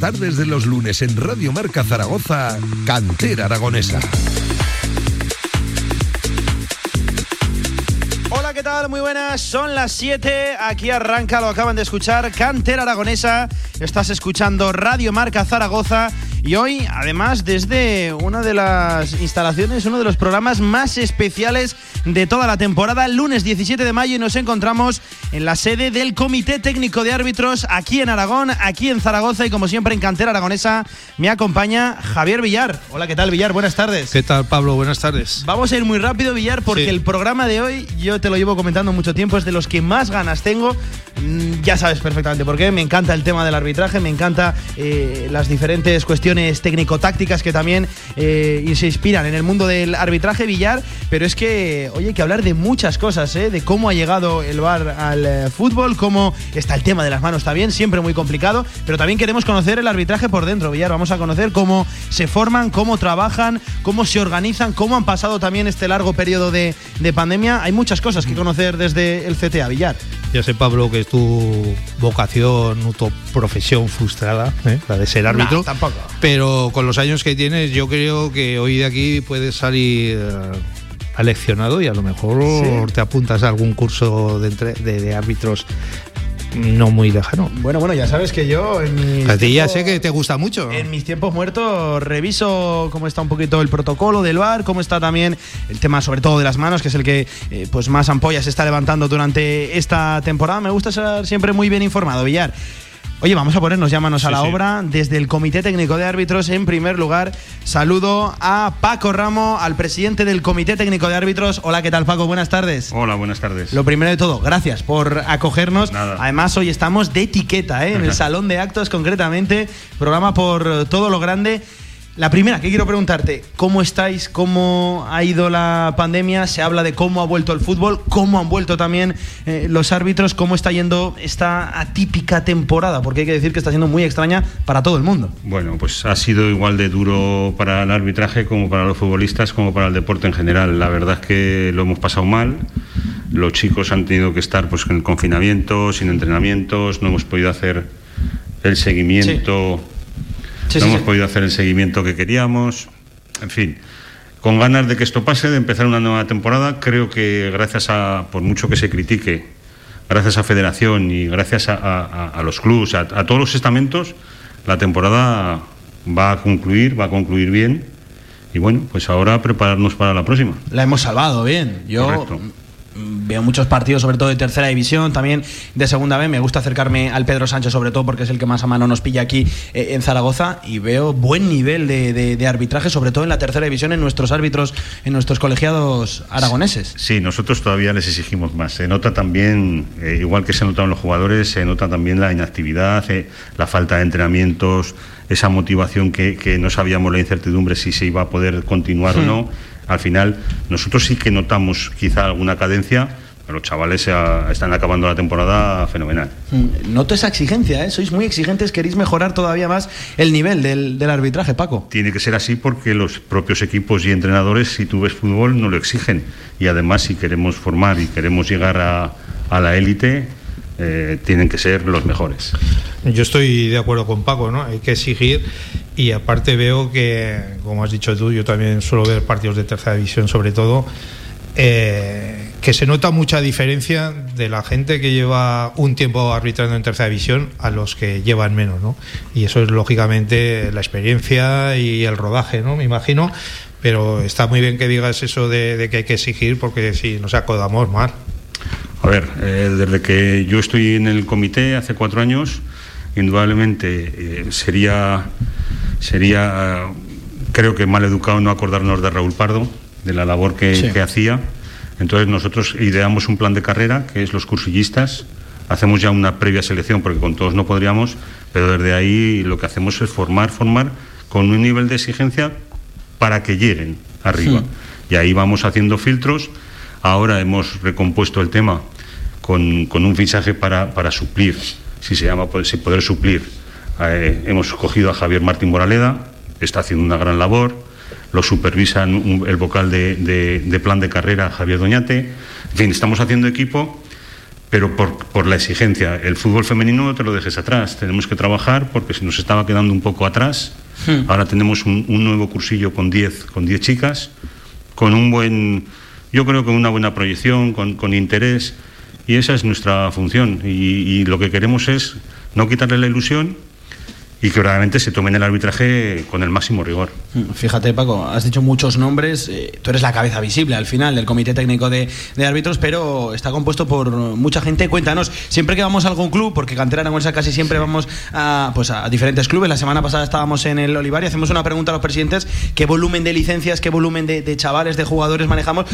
Tardes de los lunes en Radio Marca Zaragoza, Cantera Aragonesa. Hola, ¿qué tal? Muy buenas. Son las 7. Aquí arranca, lo acaban de escuchar, Cantera Aragonesa. Estás escuchando Radio Marca Zaragoza. Y hoy, además, desde una de las instalaciones, uno de los programas más especiales de toda la temporada, el lunes 17 de mayo, y nos encontramos en la sede del Comité Técnico de Árbitros aquí en Aragón, aquí en Zaragoza y como siempre en Cantera Aragonesa me acompaña Javier Villar. Hola, ¿qué tal Villar? Buenas tardes. ¿Qué tal Pablo? Buenas tardes. Vamos a ir muy rápido Villar porque Sí. el programa de hoy, yo te lo llevo comentando mucho tiempo, es de los que más ganas tengo. Mm, Ya sabes perfectamente por qué. Me encanta el tema del arbitraje, me encanta eh, las diferentes cuestiones técnico-tácticas que también eh, y se inspiran en el mundo del arbitraje Villar. Pero es que, oye, hay que hablar de muchas cosas, ¿eh? de cómo ha llegado el VAR al eh, fútbol, cómo está el tema de las manos también, siempre muy complicado. Pero también queremos conocer el arbitraje por dentro, Villar. Vamos a conocer cómo se forman, cómo trabajan, cómo se organizan, cómo han pasado también este largo periodo de, de pandemia. Hay muchas cosas que conocer desde el CTA, Villar. Ya sé, Pablo, que es tu vocación, tu profesión frustrada, ¿eh? la de ser árbitro. Nah, tampoco. Pero con los años que tienes, yo creo que hoy de aquí puedes salir eh, aleccionado y a lo mejor Sí. te apuntas a algún curso de, entre- de- de árbitros no muy lejano. Bueno, bueno, ya sabes que yo en mis A ti ya sé que te gusta mucho. En mis tiempos muertos reviso cómo está un poquito el protocolo del bar, cómo está también el tema sobre todo de las manos, que es el que eh, pues más ampollas se está levantando durante esta temporada. Me gusta ser siempre muy bien informado, Villar. Oye, vamos a ponernos ya manos a Sí, la sí. obra. Desde el Comité Técnico de Árbitros, en primer lugar, saludo a Paco Ramo, al presidente del Comité Técnico de Árbitros. Hola, ¿qué tal, Paco? Buenas tardes. Hola, buenas tardes. Lo primero de todo, gracias por acogernos. Nada. Además, hoy estamos de etiqueta, ¿eh? en el Salón de Actos concretamente, programa por todo lo grande. La primera que quiero preguntarte, ¿cómo estáis? ¿Cómo ha ido la pandemia? Se habla de cómo ha vuelto el fútbol, cómo han vuelto también eh, los árbitros, cómo está yendo esta atípica temporada, porque hay que decir que está siendo muy extraña para todo el mundo. Bueno, pues ha sido igual de duro para el arbitraje como para los futbolistas, como para el deporte en general. La verdad es que lo hemos pasado mal. Los chicos han tenido que estar pues en confinamiento, sin entrenamientos, no hemos podido hacer el seguimiento, Sí, no sí, hemos sí. podido hacer el seguimiento que queríamos. En fin, con ganas de que esto pase, de empezar una nueva temporada, creo que gracias a, por mucho que se critique, gracias a Federación y gracias a, a- a los clubes, a, a todos los estamentos, la temporada va a concluir, va a concluir bien. Y bueno, pues ahora prepararnos para la próxima. La hemos salvado bien. Yo Correcto. Mm, veo muchos partidos, sobre todo de tercera división, también de segunda B. Me gusta acercarme al Pedro Sánchez, sobre todo porque es el que más a mano nos pilla aquí eh, en Zaragoza. Y veo buen nivel de, de- de arbitraje, sobre todo en la tercera división, en nuestros árbitros, en nuestros colegiados aragoneses. Sí, nosotros todavía les exigimos más. Se nota también, eh, igual que se notaron los jugadores, se nota también la inactividad, eh, la falta de entrenamientos, esa motivación que, que no sabíamos la incertidumbre si se iba a poder continuar o no. Al final, nosotros sí que notamos quizá alguna cadencia, pero los chavales están acabando la temporada fenomenal. Mm, Noto esa exigencia, ¿eh? Sois muy exigentes, queréis mejorar todavía más el nivel del, del arbitraje, Paco. Tiene que ser así porque los propios equipos y entrenadores, si tú ves fútbol, no lo exigen. Y además, si queremos formar y queremos llegar a, a la élite, eh, tienen que ser los mejores. Yo estoy de acuerdo con Paco, ¿no? Hay que exigir y aparte veo que, como has dicho tú, yo también suelo ver partidos de tercera división sobre todo, eh, que se nota mucha diferencia de la gente que lleva un tiempo arbitrando en tercera división a los que llevan menos, ¿no? Y eso es lógicamente la experiencia y el rodaje, ¿no? Me imagino. Pero está muy bien que digas eso de, de que hay que exigir porque si nos acodamos mal. A ver, eh, desde que yo estoy en el comité hace cuatro años, indudablemente eh, sería, sería, creo que mal educado no acordarnos de Raúl Pardo, de la labor que, Sí. que hacía. Entonces nosotros ideamos un plan de carrera, que es los cursillistas. Hacemos ya una previa selección, porque con todos no podríamos, pero desde ahí lo que hacemos es formar, formar con un nivel de exigencia para que lleguen arriba. Y ahí vamos haciendo filtros. Ahora hemos recompuesto el tema con, con un fichaje para, para suplir, si se llama, pues, si poder suplir. Eh, hemos cogido a Javier Martín Moraleda, está haciendo una gran labor. Lo supervisan un- el vocal de, de- de plan de carrera, Javier Doñate. En fin, estamos haciendo equipo pero por, la exigencia. El fútbol femenino no te lo dejes atrás, tenemos que trabajar porque se nos estaba quedando un poco atrás. Hmm. Ahora tenemos un, nuevo cursillo con 10 con diez chicas, con un buen, yo creo que una buena proyección, con, interés, y esa es nuestra función. y lo que queremos es no quitarle la ilusión y que realmente se tomen el arbitraje con el máximo rigor. Mm, fíjate, Paco, has dicho muchos nombres. Eh, tú eres la cabeza visible al final del Comité Técnico de, Árbitros, pero está compuesto por mucha gente. Cuéntanos, siempre que vamos a algún club, porque Cantera Aragonesa casi siempre vamos a, pues a diferentes clubes. La semana pasada estábamos en el Olivar y hacemos una pregunta a los presidentes: ¿qué volumen de licencias, qué volumen de, de chavales, de jugadores manejamos?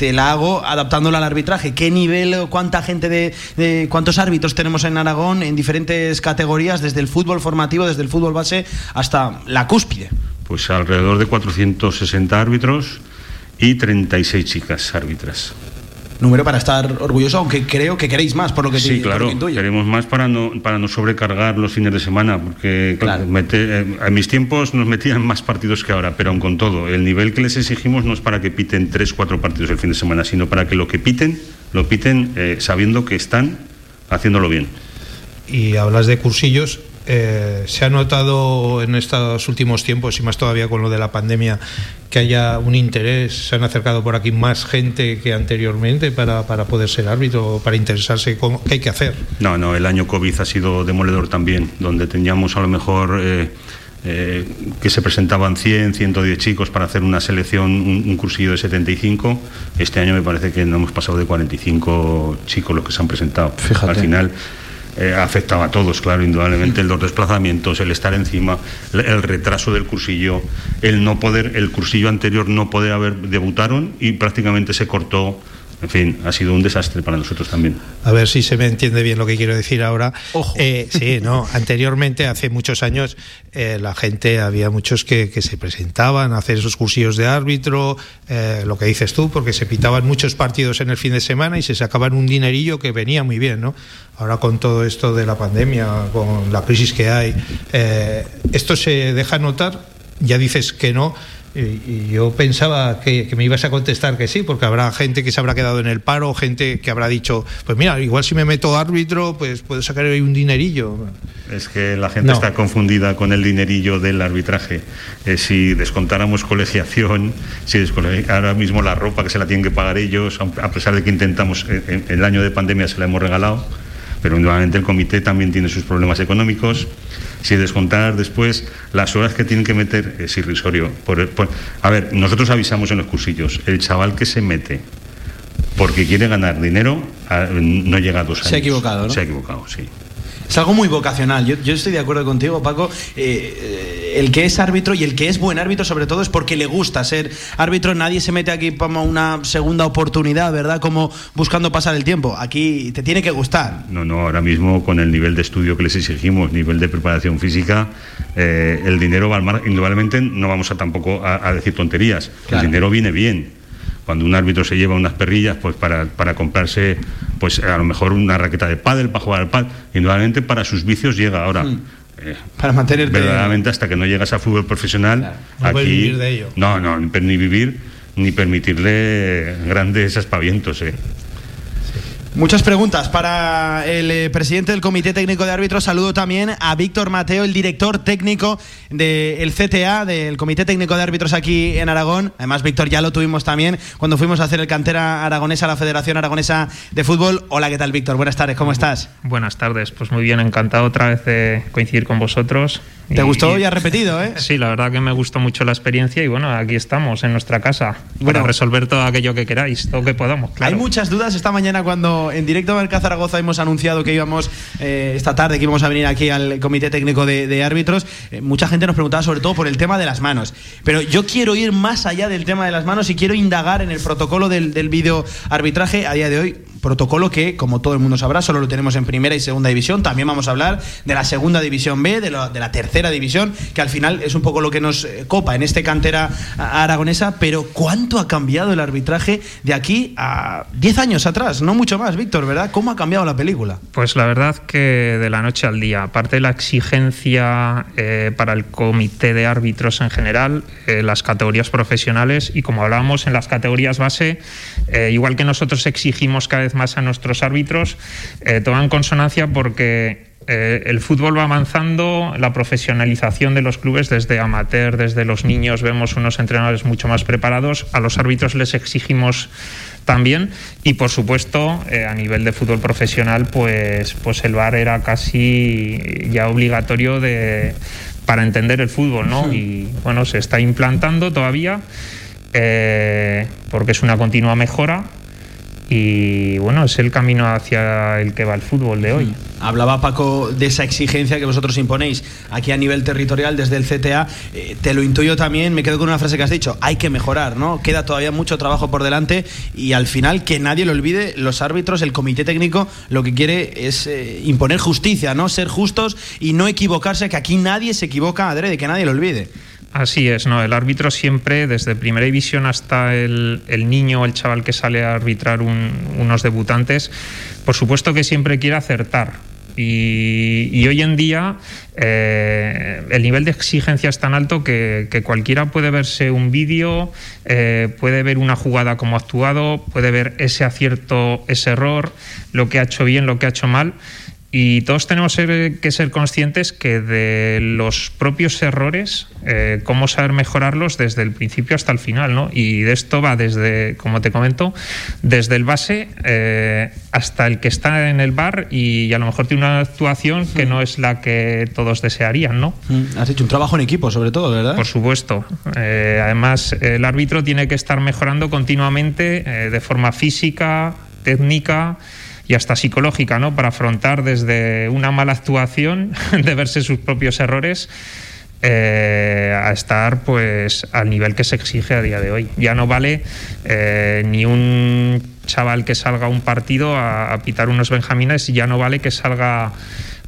Te la hago adaptándola al arbitraje. ¿Qué nivel, cuánta gente de, cuántos árbitros tenemos en Aragón en diferentes categorías, desde el fútbol formativo, desde el fútbol base hasta la cúspide? Pues alrededor de 460 árbitros y 36 chicas árbitras número para estar orgulloso, aunque creo que queréis más, por lo que Sí, claro, queremos más para no, para no sobrecargar los fines de semana, porque claro, eh, en mis tiempos nos metían más partidos que ahora, pero aún con todo, el nivel que les exigimos no es para que piten tres, cuatro partidos el fin de semana, sino para que lo que piten, lo piten eh, sabiendo que están haciéndolo bien. Y hablas de cursillos, eh, ¿Se ha notado en estos últimos tiempos, y más todavía con lo de la pandemia, que haya un interés? ¿Se han acercado por aquí más gente que anteriormente para, para poder ser árbitro, para interesarse con qué hay que hacer? No, no, el año COVID ha sido demoledor también, donde teníamos a lo mejor... Eh, eh, que se presentaban 100, 110 chicos para hacer una selección, un, cursillo de 75. Este año me parece que no hemos pasado de 45 chicos los que se han presentado. Al final eh, afectaba a todos, claro, indudablemente, los desplazamientos, el estar encima, el retraso del cursillo, el no poder, el cursillo anterior no poder haber debutaron y prácticamente se cortó en fin, ha sido un desastre para nosotros también. A ver si se me entiende bien lo que quiero decir ahora. Ojo. Eh, sí, no. Anteriormente, hace muchos años, eh, la gente, había muchos que, se presentaban a hacer esos cursillos de árbitro, eh, lo que dices tú, porque se pitaban muchos partidos en el fin de semana y se sacaban un dinerillo que venía muy bien, ¿no? Ahora con todo esto de la pandemia, con la crisis que hay, esto se deja notar, ya dices que no, y, yo pensaba que, me ibas a contestar que sí, porque habrá gente que se habrá quedado en el paro, gente que habrá dicho, pues mira, igual si me meto árbitro, pues puedo sacar ahí un dinerillo. Es que la gente está confundida con el dinerillo del arbitraje. Eh, si descontáramos colegiación, si ahora mismo la ropa que se la tienen que pagar ellos, a pesar de que intentamos, en, el año de pandemia se la hemos regalado, pero nuevamente el comité también tiene sus problemas económicos si descontar después las horas que tienen que meter es irrisorio. a ver, nosotros avisamos en los cursillos, el chaval que se mete porque quiere ganar dinero no llega a dos años. Se ha equivocado, ¿no? Se ha equivocado, sí. Es algo muy vocacional. Yo, estoy de acuerdo contigo, Paco. Eh, el que es árbitro y el que es buen árbitro, sobre todo, es porque le gusta ser árbitro. Nadie se mete aquí para una segunda oportunidad, ¿verdad? Como buscando pasar el tiempo. Aquí te tiene que gustar. No, no, ahora mismo con el nivel de estudio que les exigimos, nivel de preparación física, eh, el dinero va al mar. Indudablemente no vamos a tampoco a, decir tonterías. El dinero viene bien cuando un árbitro se lleva unas perrillas pues para, para comprarse pues a lo mejor una raqueta de pádel para jugar al pádel, indudablemente para sus vicios llega ahora. Mm. Eh, para mantenerte verdaderamente hasta que no llegas a fútbol profesional no aquí vivir de ello. no no ni vivir ni permitirle grandes aspavientos eh. Muchas preguntas para el eh, presidente del Comité Técnico de Árbitros. Saludo también a Víctor Mateo, el director técnico del CTA, del Comité Técnico de Árbitros aquí en Aragón. Además, Víctor ya lo tuvimos también cuando fuimos a hacer el cantera aragonesa la Federación Aragonesa de Fútbol. Hola, ¿qué tal, Víctor? Buenas tardes, ¿cómo estás? Buenas tardes, pues muy bien, encantado otra vez de coincidir con vosotros. ¿Te gustó y, has repetido, eh? Sí, la verdad que me gustó mucho la experiencia y bueno, aquí estamos en nuestra casa para resolver todo aquello que queráis, todo que podamos. Hay muchas dudas esta mañana cuando en directo el Zaragoza hemos anunciado que íbamos eh, esta tarde, que íbamos a venir aquí al Comité Técnico de, Árbitros. Eh, mucha gente nos preguntaba sobre todo por el tema de las manos. Pero yo quiero ir más allá del tema de las manos y quiero indagar en el protocolo del, del video arbitraje a día de hoy protocolo que, como todo el mundo sabrá, solo lo tenemos en primera y segunda división. También vamos a hablar de la segunda división B, de, la tercera división, que al final es un poco lo que nos eh, copa en este cantera aragonesa. Pero ¿cuánto ha cambiado el arbitraje de aquí a 10 años atrás? No mucho más, Víctor, ¿verdad? ¿Cómo ha cambiado la película? Pues la verdad que de la noche al día, aparte de la exigencia eh, para el comité de árbitros en general, eh, las categorías profesionales y como hablábamos en las categorías base, igual que nosotros exigimos cada vez vez más a nuestros árbitros eh, toman consonancia porque eh, el fútbol va avanzando, la profesionalización de los clubes desde amateur, desde los niños, vemos unos entrenadores mucho más preparados, a los árbitros les exigimos también y por supuesto eh, a nivel de fútbol profesional pues, pues el VAR era casi ya obligatorio de, para entender el fútbol, ¿no? Y bueno, se está implantando todavía eh, porque es una continua mejora y bueno, es el camino hacia el que va el fútbol de hoy. Hablaba Paco de esa exigencia que vosotros imponéis aquí a nivel territorial desde el CTA. Eh, te lo intuyo también, me quedo con una frase que has dicho, hay que mejorar, ¿no? Queda todavía mucho trabajo por delante y al final, que nadie lo olvide, los árbitros, el comité técnico, lo que quiere es eh, imponer justicia, ¿no? Ser justos y no equivocarse, que aquí nadie se equivoca, adrede, que nadie lo olvide. Así es, ¿no? El árbitro siempre, desde primera división hasta el, niño o el chaval que sale a arbitrar unos debutantes, por supuesto que siempre quiere acertar. Y, hoy en día eh, el nivel de exigencia es tan alto que, cualquiera puede verse un vídeo, eh, puede ver una jugada como ha actuado, puede ver ese acierto, ese error, lo que ha hecho bien, lo que ha hecho mal. Y todos tenemos que ser conscientes que de los propios errores, eh, cómo saber mejorarlos desde el principio hasta el final, ¿no? Y de esto va desde, como te comento, desde el base eh, hasta el que está en el bar y, a lo mejor tiene una actuación que no es la que todos desearían, ¿no? Mm, has hecho un trabajo en equipo, sobre todo, ¿verdad? Por supuesto. Eh, además, el árbitro tiene que estar mejorando continuamente de forma física, técnica y hasta psicológica, ¿no? Para afrontar desde una mala actuación, de verse sus propios errores, eh, a estar pues al nivel que se exige a día de hoy. Ya no vale eh, ni un chaval que salga a un partido a, pitar unos benjamines, ya no vale que salga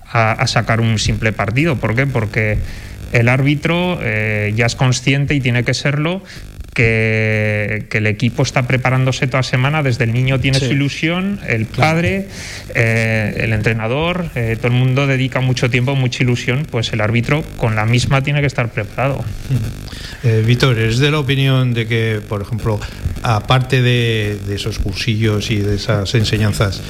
a, sacar un simple partido. ¿Por qué? Porque el árbitro eh, ya es consciente y tiene que serlo que, el equipo está preparándose toda semana, desde el niño tiene su ilusión, el padre, eh, el entrenador, eh, todo el mundo dedica mucho tiempo, mucha ilusión, pues el árbitro con la misma tiene que estar preparado. Eh, Víctor, ¿es de la opinión de que, por ejemplo, aparte de, esos cursillos y de esas enseñanzas,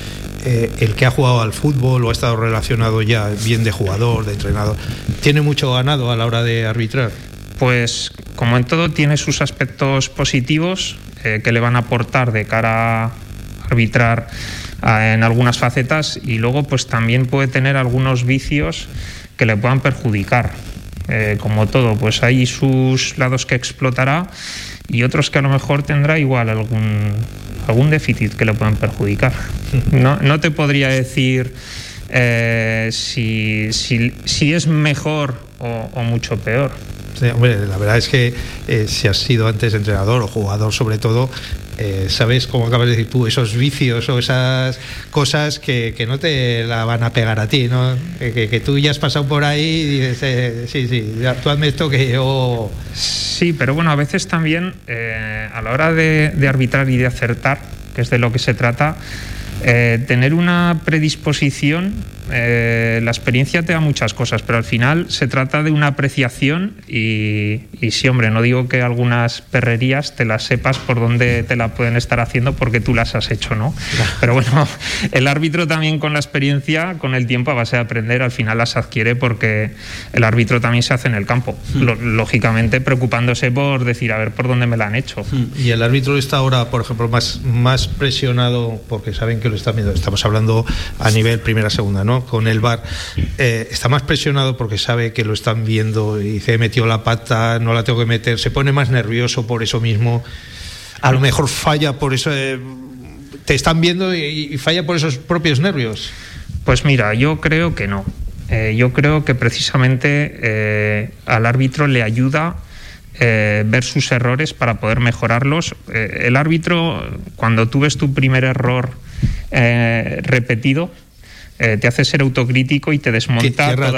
el que ha jugado al fútbol o ha estado relacionado ya bien de jugador, de entrenador, tiene mucho ganado a la hora de arbitrar? Pues como en todo tiene sus aspectos positivos eh, que le van a aportar de cara a arbitrar ah, en algunas facetas y luego pues también puede tener algunos vicios que le puedan perjudicar. Eh, como todo, pues hay sus lados que explotará y otros que a lo mejor tendrá igual algún, algún déficit que le puedan perjudicar. No, te podría decir eh, si, es mejor o mucho peor la verdad es que eh, si has sido antes entrenador o jugador sobre todo, eh, sabes, como acabas de decir tú, esos vicios o esas cosas que, no te la van a pegar a ti, ¿no? Que, tú ya has pasado por ahí y dices, eh, sí, sí, tú hazme esto que yo... Sí, pero bueno, a veces también a la hora de, de arbitrar y de acertar, que es de lo que se trata, tener una predisposición eh, la experiencia te da muchas cosas, pero al final se trata de una apreciación y, sí, hombre, no digo que algunas perrerías te las sepas por dónde te la pueden estar haciendo porque tú las has hecho, ¿no? Pero bueno, el árbitro también con la experiencia, con el tiempo a base de aprender, al final las adquiere porque el árbitro también se hace en el campo, hmm. lógicamente preocupándose por decir, a ver, por dónde me la han hecho. Hmm. Y el árbitro está ahora, por ejemplo, más, más presionado porque saben que lo están viendo, estamos hablando a nivel primera, segunda, con el bar, eh, está más presionado porque sabe que lo están viendo y dice, he metido la pata, no la tengo que meter, se pone más nervioso por eso mismo, a lo mejor falla por eso, eh, te están viendo y, falla por esos propios nervios. Pues mira, yo creo que no. Eh, yo creo que precisamente al árbitro le ayuda ver sus errores para poder mejorarlos. el árbitro, cuando tú ves tu primer error repetido, eh, te hace ser autocrítico y te desmonta toda,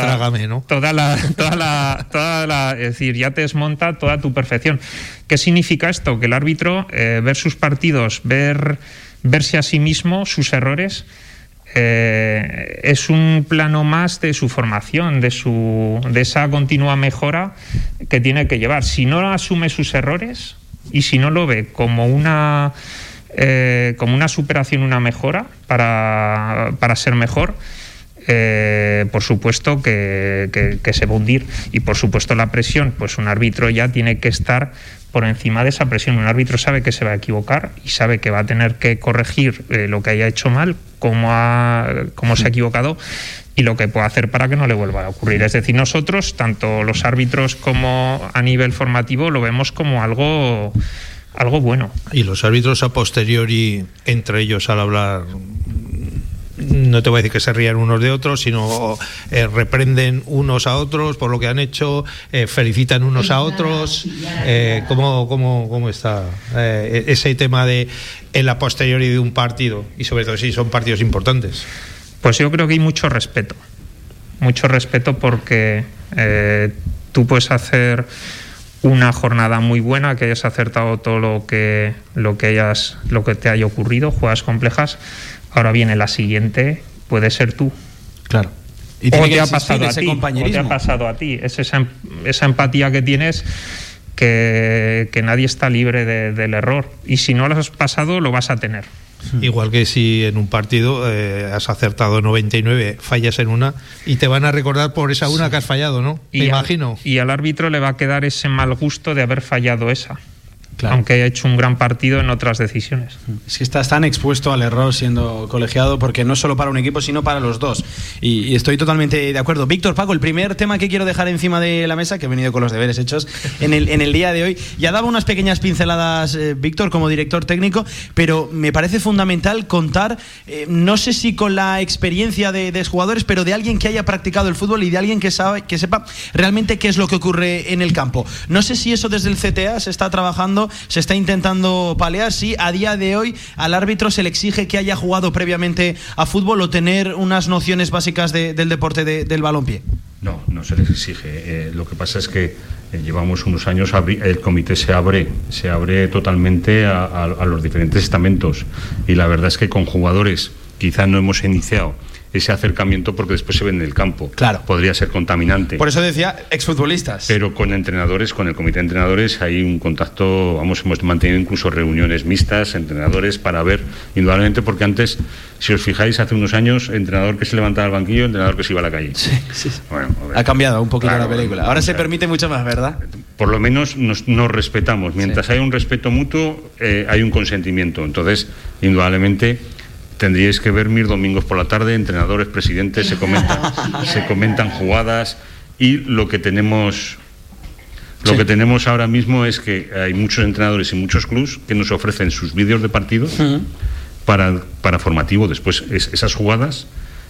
toda, la, toda, la, toda la, es decir, ya te desmonta toda tu perfección. ¿Qué significa esto? Que el árbitro eh, ver sus partidos, ver verse a sí mismo, sus errores, eh, es un plano más de su formación, de, su, de esa continua mejora que tiene que llevar. Si no asume sus errores y si no lo ve como una eh, como una superación, una mejora para, para ser mejor. Eh, por supuesto que, se va a hundir y por supuesto la presión, pues un árbitro ya tiene que estar por encima de esa presión. Un árbitro sabe que se va a equivocar y sabe que va a tener que corregir eh, lo que haya hecho mal, cómo, ha, cómo se ha equivocado y lo que puede hacer para que no le vuelva a ocurrir. Es decir, nosotros, tanto los árbitros como a nivel formativo, lo vemos como algo algo bueno. Y los árbitros a posteriori, entre ellos al hablar, no te voy a decir que se rían unos de otros, sino eh, reprenden unos a otros por lo que han hecho, eh, felicitan unos a otros. Eh, ¿cómo, cómo, cómo, está eh, ese tema de en la posteriori de un partido? Y sobre todo si son partidos importantes. Pues yo creo que hay mucho respeto. Mucho respeto porque tú puedes hacer una jornada muy buena, que hayas acertado todo lo que, lo que, hayas, lo que te haya ocurrido, juegas complejas. Ahora viene la siguiente, puede ser tú. Claro. Y o te ha pasado a ti, o te ha pasado a ti. Es esa, em, esa empatía que tienes que, que nadie está libre de, del error. Y si no lo has pasado, lo vas a tener. Igual que si en un partido eh, has acertado 99, fallas en una y te van a recordar por esa una que has fallado, ¿no? Me imagino. y al árbitro le va a quedar ese mal gusto de haber fallado esa aunque haya hecho un gran partido en otras decisiones. Es que estás tan expuesto al error siendo colegiado, porque no solo para un equipo, sino para los dos. Y, estoy totalmente de acuerdo. Víctor, Paco, el primer tema que quiero dejar encima de la mesa, que he venido con los deberes hechos en el, en el día de hoy, ya daba unas pequeñas pinceladas, eh, Víctor, como director técnico, pero me parece fundamental contar, eh, no sé si con la experiencia de, de, jugadores, pero de alguien que haya practicado el fútbol y de alguien que, sabe, que sepa realmente qué es lo que ocurre en el campo. No sé si eso desde el CTA se está trabajando se está intentando palear. Sí, a día de hoy al árbitro se le exige que haya jugado previamente a fútbol o tener unas nociones básicas del deporte del balompié. No, no se les exige. Eh, lo que pasa es que eh, llevamos unos años, el comité se abre, se abre totalmente a, a los diferentes estamentos y la verdad es que con jugadores quizá no hemos iniciado ese acercamiento porque después se ve en el campo. Claro. Podría ser contaminante. Por eso decía exfutbolistas. Pero con entrenadores, con el comité de entrenadores, hay un contacto, vamos, hemos mantenido incluso reuniones mixtas, entrenadores, para ver, indudablemente, porque antes, si os fijáis, hace unos años, entrenador que se levantaba al banquillo, entrenador que se iba a la calle. Sí, sí. Bueno, ha cambiado un poquito la película. Ahora se permite mucho más, ¿verdad? Por lo menos nos, respetamos. Mientras hay un respeto mutuo, eh, hay un consentimiento. Entonces, indudablemente tendríais que ver mis domingos por la tarde, entrenadores, presidentes, se comentan, se comentan jugadas y lo que tenemos lo que tenemos ahora mismo es que hay muchos entrenadores y muchos clubs que nos ofrecen sus vídeos de partidos para, para formativo. Después esas jugadas,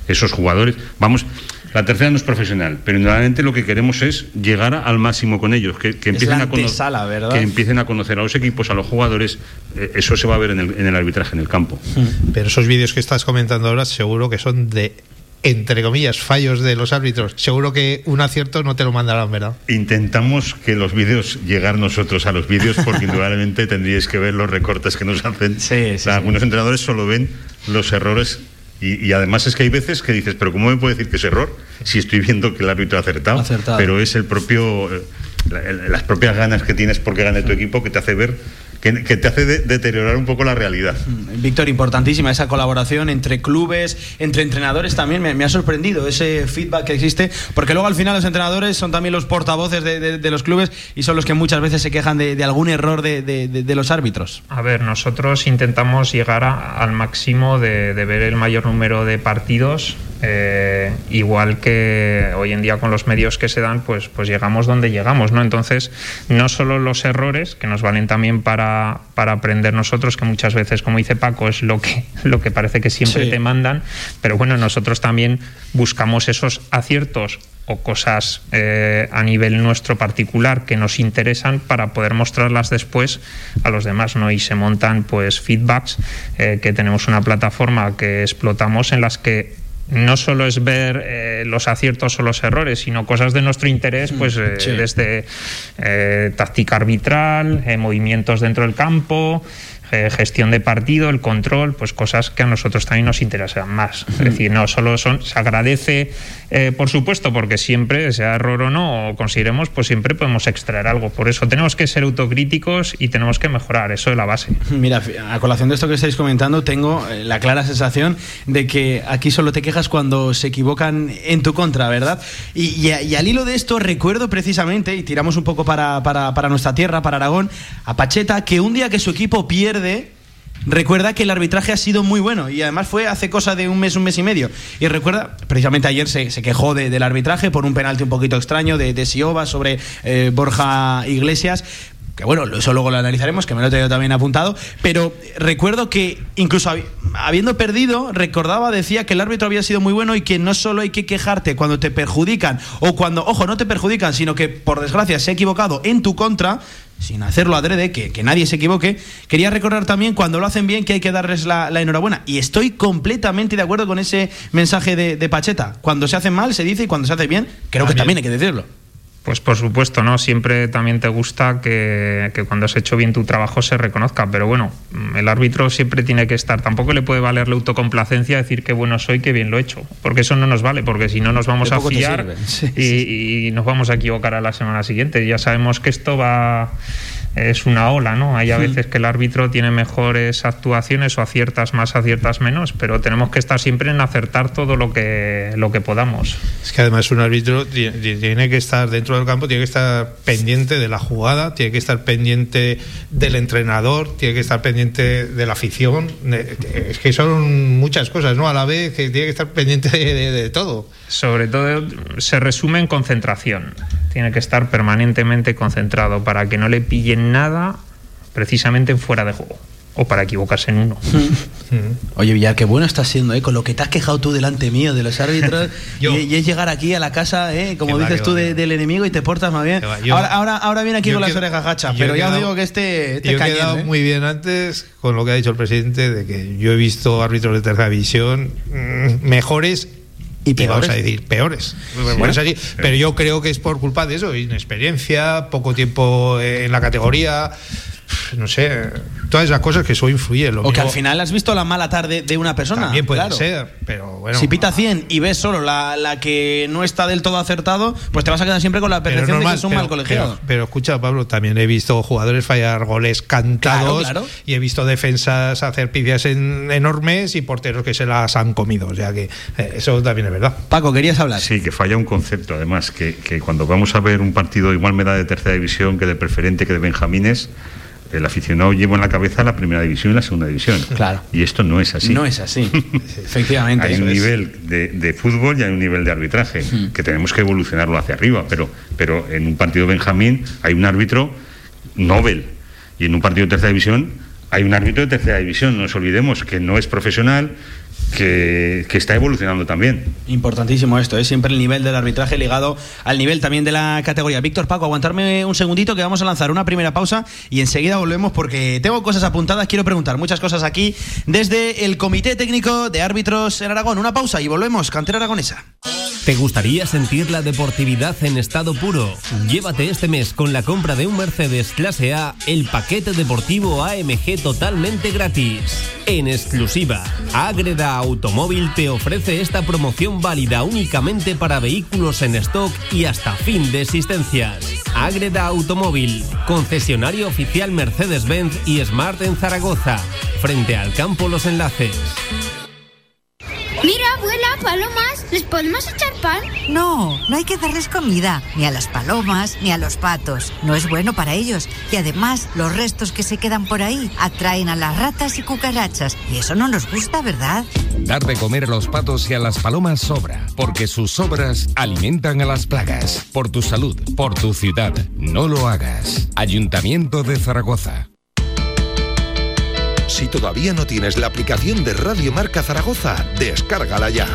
esos jugadores, vamos, la tercera no es profesional, pero normalmente lo que queremos es llegar al máximo con ellos, que, empiecen, a conocer, que empiecen a conocer a los equipos, a los jugadores. Eh, eso se va a ver en el, en el arbitraje, en el campo. Hmm. Pero esos vídeos que estás comentando ahora seguro que son de entre comillas, fallos de los árbitros. Seguro que un acierto no te lo mandarán, ¿verdad? Intentamos que los vídeos, llegar nosotros a los vídeos, porque indudablemente tendríais que ver los recortes que nos hacen. Sí, sí, Algunos entrenadores solo ven los errores y, además es que hay veces que dices, pero ¿cómo me puede decir que es error si estoy viendo que el árbitro ha acertado? Pero es el propio, eh, las propias ganas que tienes porque gane tu equipo que te hace ver que, te hace deteriorar un poco la realidad. Mm, Víctor, importantísima esa colaboración entre clubes, entre entrenadores también. Me, ha sorprendido ese feedback que existe, porque luego al final los entrenadores son también los portavoces de, los clubes y son los que muchas veces se quejan de, algún error de, los árbitros. A ver, nosotros intentamos llegar al máximo de ver el mayor número de partidos eh, igual que hoy en día con los medios que se dan, pues, pues llegamos donde llegamos, ¿no? Entonces, no solo los errores, que nos valen también para, para aprender nosotros, que muchas veces, como dice Paco, es lo que, lo que parece que siempre te mandan, pero bueno, nosotros también buscamos esos aciertos o cosas eh, a nivel nuestro particular que nos interesan para poder mostrarlas después a los demás no y se montan pues feedbacks eh, que tenemos una plataforma que explotamos en las que no solo es ver eh, los aciertos o los errores, sino cosas de nuestro interés, mm, pues eh, desde eh, táctica arbitral, movimientos dentro del campo, gestión de partido, el control, pues cosas que a nosotros también nos interesan más. Es decir, no solo son, se agradece, eh, por supuesto, porque siempre, sea error o no, o consideremos, pues siempre podemos extraer algo. Por eso tenemos que ser autocríticos y tenemos que mejorar, eso es la base. Mira, a colación de esto que estáis comentando, tengo eh, la clara sensación de que aquí solo te quejas cuando se equivocan en tu contra, ¿verdad? Y, al hilo de esto recuerdo precisamente, y tiramos un poco para, para, para nuestra tierra, para Aragón, a Pacheta, que un día que su equipo pierde recuerda que el arbitraje ha sido muy bueno y además fue hace cosa de un mes, un mes y medio. Y recuerda, precisamente ayer se, quejó del arbitraje por un penalti un poquito extraño de, de Sioba sobre eh, Borja Iglesias. Que bueno, eso luego lo analizaremos, que me lo he tenido también apuntado. Pero recuerdo que incluso habiendo perdido, recordaba, decía que el árbitro había sido muy bueno y que no solo hay que quejarte cuando te perjudican o cuando, ojo, no te perjudican, sino que por desgracia se ha equivocado en tu contra, sin hacerlo adrede, que, que nadie se equivoque, quería recordar también cuando lo hacen bien que hay que darles la, enhorabuena. Y estoy completamente de acuerdo con ese mensaje de, de, Pacheta. Cuando se hace mal se dice y cuando se hace bien, creo que también hay que decirlo. Pues por supuesto, ¿no? Siempre también te gusta que, cuando has hecho bien tu trabajo se reconozca, pero bueno, el árbitro siempre tiene que estar. Tampoco le puede valer la autocomplacencia decir que bueno soy, que bien lo he hecho, porque eso no nos vale, porque si no nos vamos a fiar y, y nos vamos a equivocar a la semana siguiente. Ya sabemos que esto va es una ola, ¿no? Hay a veces que el árbitro tiene mejores actuaciones o aciertas más, aciertas menos, pero tenemos que estar siempre en acertar todo lo que, lo que podamos. Es que además un árbitro tiene que estar dentro del campo, tiene que estar pendiente de la jugada, tiene que estar pendiente del entrenador, tiene que estar pendiente de la afición. Es que son muchas cosas, ¿no? A la vez que tiene que estar pendiente de todo. Sobre todo se resume en concentración tiene que estar permanentemente concentrado para que no le pillen nada precisamente fuera de juego o para equivocarse en uno. Oye, Villar, qué bueno estás siendo, ¿eh? Con lo que te has quejado tú delante mío de los árbitros. y, es llegar aquí a la casa, ¿eh? Como dices tú, del enemigo y te portas más bien. ahora, ahora, viene aquí con las orejas gachas, pero ya os digo que este, este Yo he quedado ¿eh? muy bien antes con lo que ha dicho el presidente de que yo he visto árbitros de tercera división mm, mejores y peores. a decir, peores. pero yo creo que es por culpa de eso, inexperiencia, poco tiempo en la categoría no sé, todas esas cosas que eso influye. Lo o que al final has visto la mala tarde de una persona. También puede ser, pero bueno. Si pita 100 y ves solo la, la, que no está del todo acertado, pues te vas a quedar siempre con la percepción de que es un mal colegiado. Pero, escucha, Pablo, también he visto jugadores fallar goles cantados y he visto defensas hacer pifias enormes y porteros que se las han comido. O sea que eh, eso también es verdad. Paco, ¿querías hablar? Sí, que falla un concepto, además, que, que cuando vamos a ver un partido igual me da de tercera división que de preferente que de Benjamines el aficionado lleva en la cabeza la primera división y la segunda división. Claro. Y esto no es así. No es así, efectivamente. hay un nivel de, fútbol y hay un nivel de arbitraje que tenemos que evolucionarlo hacia arriba, pero, pero en un partido Benjamín hay un árbitro Nobel y en un partido de tercera división hay un árbitro de tercera división. No nos olvidemos que no es profesional, que, está evolucionando también. Importantísimo esto, es ¿eh? siempre el nivel del arbitraje ligado al nivel también de la categoría. Víctor Paco, aguantarme un segundito que vamos a lanzar una primera pausa y enseguida volvemos porque tengo cosas apuntadas, quiero preguntar muchas cosas aquí desde el Comité Técnico de Árbitros en Aragón. Una pausa y volvemos, cantera aragonesa. ¿Te gustaría sentir la deportividad en estado puro? Llévate este mes con la compra de un Mercedes Clase A el paquete deportivo AMG totalmente gratis. En exclusiva, Agreda Automóvil te ofrece esta promoción válida únicamente para vehículos en stock y hasta fin de existencias. Agreda Automóvil, concesionario oficial Mercedes-Benz y Smart en Zaragoza, frente al campo Los Enlaces. Mira, palomas, ¿les podemos echar pan? No, no hay que darles comida, ni a las palomas, ni a los patos. No es bueno para ellos. Y además, los restos que se quedan por ahí atraen a las ratas y cucarachas. Y eso no nos gusta, ¿verdad? Dar de comer a los patos y a las palomas sobra, porque sus sobras alimentan a las plagas. Por tu salud, por tu ciudad, no lo hagas. Ayuntamiento de Zaragoza. Si todavía no tienes la aplicación de Radio Marca Zaragoza, descárgala ya.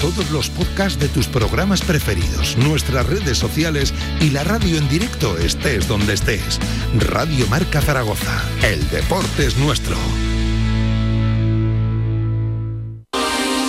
Todos los podcasts de tus programas preferidos, nuestras redes sociales y la radio en directo estés donde estés. Radio Marca Zaragoza. El deporte es nuestro.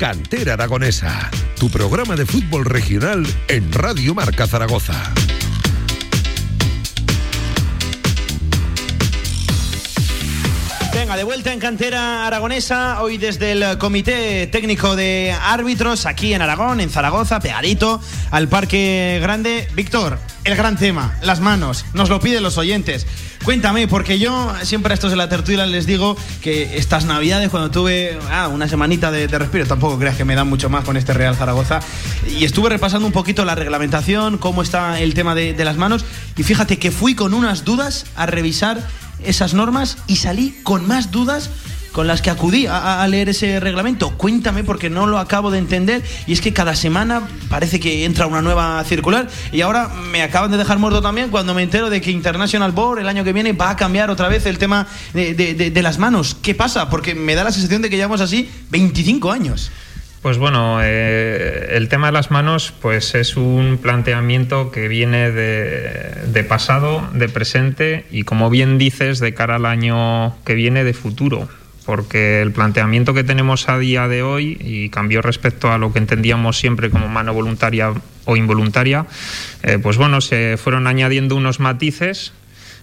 Cantera Aragonesa, tu programa de fútbol regional en Radio Marca Zaragoza. Venga, de vuelta en cantera aragonesa, hoy desde el Comité Técnico de Árbitros, aquí en Aragón, en Zaragoza, pegadito al Parque Grande. Víctor, el gran tema, las manos, nos lo piden los oyentes. Cuéntame, porque yo siempre a estos de la tertulia les digo que estas navidades, cuando tuve ah, una semanita de, de, respiro, tampoco creas que me dan mucho más con este Real Zaragoza, y estuve repasando un poquito la reglamentación, cómo está el tema de, de las manos, y fíjate que fui con unas dudas a revisar esas normas y salí con más dudas con las que acudí a, leer ese reglamento. Cuéntame porque no lo acabo de entender y es que cada semana parece que entra una nueva circular y ahora me acaban de dejar muerto también cuando me entero de que International Board el año que viene va a cambiar otra vez el tema de, de, de, de las manos. ¿Qué pasa? Porque me da la sensación de que llevamos así 25 años. Pues bueno, eh, el tema de las manos pues es un planteamiento que viene de, pasado, de presente y como bien dices, de cara al año que viene, de futuro. Porque el planteamiento que tenemos a día de hoy y cambió respecto a lo que entendíamos siempre como mano voluntaria o involuntaria, eh, pues bueno, se fueron añadiendo unos matices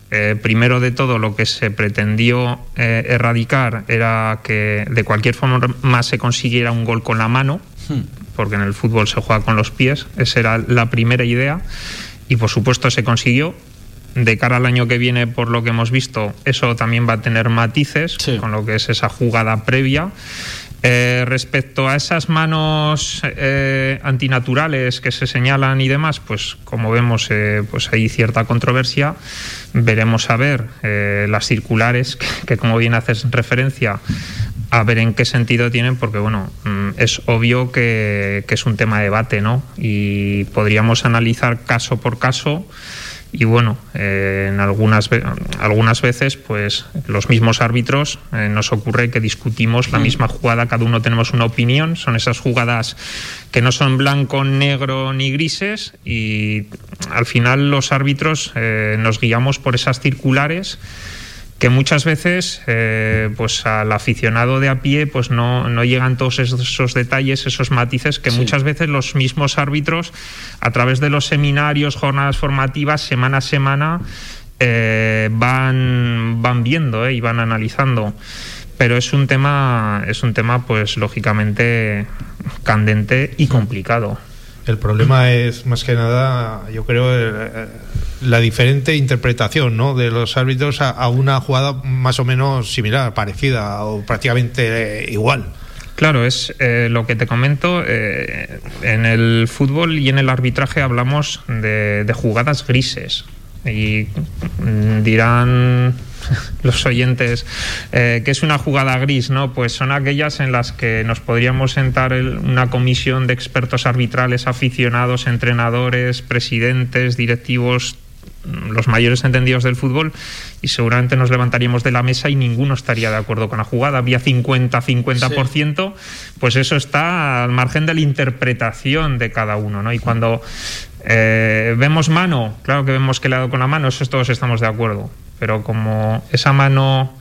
eh, primero de todo, lo que se pretendió eh, erradicar era que de cualquier forma se consiguiera un gol con la mano, hmm. porque en el fútbol se juega con los pies. Esa era la primera idea y por supuesto se consiguió. De cara al año que viene, por lo que hemos visto, eso también va a tener matices sí. con lo que es esa jugada previa. Eh, respecto a esas manos eh, antinaturales que se señalan y demás, pues como vemos, eh, pues hay cierta controversia. Veremos a ver eh, las circulares, que, como bien haces referencia, a ver en qué sentido tienen, porque bueno, mm, es obvio que, que es un tema de debate, ¿no? Y podríamos analizar caso por caso y bueno, eh, en algunas, algunas veces pues los mismos árbitros eh, nos ocurre que discutimos la misma jugada, cada uno tenemos una opinión, son esas jugadas que no son blanco, negro ni grises y al final los árbitros eh, nos guiamos por esas circulares que muchas veces eh, pues al aficionado de a pie pues no, no llegan todos esos, esos, detalles, esos matices que sí. muchas veces los mismos árbitros a través de los seminarios, jornadas formativas, semana a semana eh, van, van viendo eh, y van analizando. Pero es un tema, es un tema pues lógicamente candente y complicado. El problema es más que nada, yo creo, la diferente interpretación ¿no? de los árbitros a, una jugada más o menos similar, parecida o prácticamente eh, igual. Claro, es eh, lo que te comento. Eh, en el fútbol y en el arbitraje hablamos de, de jugadas grises. Y mm, dirán los oyentes eh, que es una jugada gris, ¿no? Pues son aquellas en las que nos podríamos sentar el, una comisión de expertos arbitrales, aficionados, entrenadores, presidentes, directivos, los mayores entendidos del fútbol y seguramente nos levantaríamos de la mesa y ninguno estaría de acuerdo con la jugada. Había 50-50%, sí. pues eso está al margen de la interpretación de cada uno, ¿no? Y cuando eh, vemos mano, claro que vemos que le ha dado con la mano, eso todos estamos de acuerdo, pero como esa mano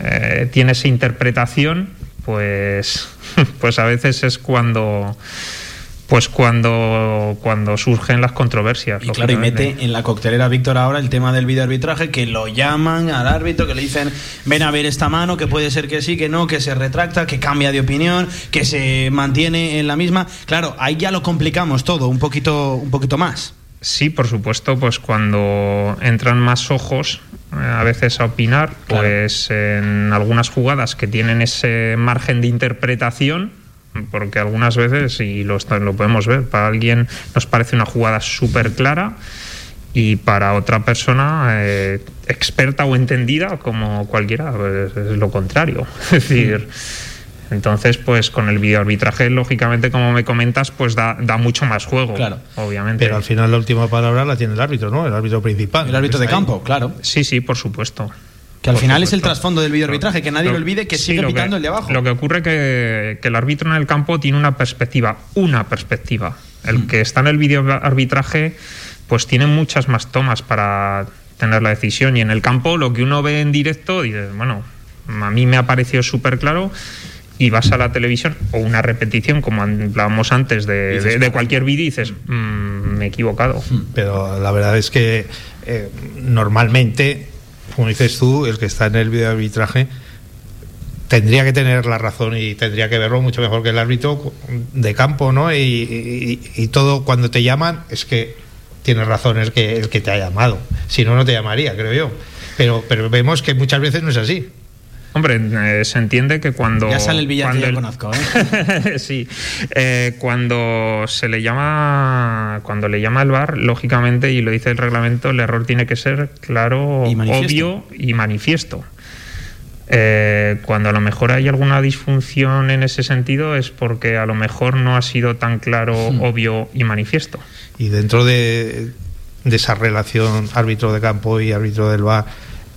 eh, tiene esa interpretación, pues, pues a veces es cuando pues cuando, cuando surgen las controversias. Y claro, y mete en la coctelera Víctor ahora el tema del videoarbitraje, que lo llaman al árbitro, que le dicen, ven a ver esta mano, que puede ser que sí, que no, que se retracta, que cambia de opinión, que se mantiene en la misma. Claro, ahí ya lo complicamos todo un poquito, un poquito más. Sí, por supuesto, pues cuando entran más ojos eh, a veces a opinar, claro. pues en algunas jugadas que tienen ese margen de interpretación, porque algunas veces, y lo, lo podemos ver, para alguien nos parece una jugada súper clara y para otra persona eh, experta o entendida como cualquiera pues es lo contrario. Es decir, Entonces, pues con el videoarbitraje, lógicamente, como me comentas, pues da, da mucho más juego, Claro. obviamente. Pero al final la última palabra la tiene el árbitro, ¿no? El árbitro principal. El árbitro de campo, claro. Sí, sí, por supuesto. Que al Por final es el trasfondo del videoarbitraje, que nadie Lo- lo olvide, que sí, sigue lo pitando el de abajo. Lo que ocurre que, que el árbitro en el campo tiene una perspectiva, una perspectiva. El Mm. que está en el videoarbitraje, pues tiene muchas más tomas para tener la decisión. Y en el campo, lo que uno ve en directo, dice, bueno, a mí me ha parecido súper claro. Y vas a la televisión o una repetición, como hablábamos antes, de, de- de cualquier vídeo y dices, "Mm, me he equivocado. Pero la verdad es que eh, normalmente, como dices tú, el que está en el videoarbitraje tendría que tener la razón y tendría que verlo mucho mejor que el árbitro de campo, ¿no? Y, y- y todo cuando te llaman es que tienes razón el que, el que te ha llamado. Si no, no te llamaría, creo yo. Pero, pero vemos que muchas veces no es así. Hombre, eh, se entiende que cuando. Ya sale el yo el- conozco, ¿eh? sí. Eh, cuando se le llama. Cuando le llama el bar, lógicamente, y lo dice el reglamento, el error tiene que ser claro, Y obvio y manifiesto. Eh, cuando a lo mejor hay alguna disfunción en ese sentido es porque a lo mejor no ha sido tan claro, Hmm. obvio y manifiesto. Y dentro de, de esa relación árbitro de campo y árbitro del bar,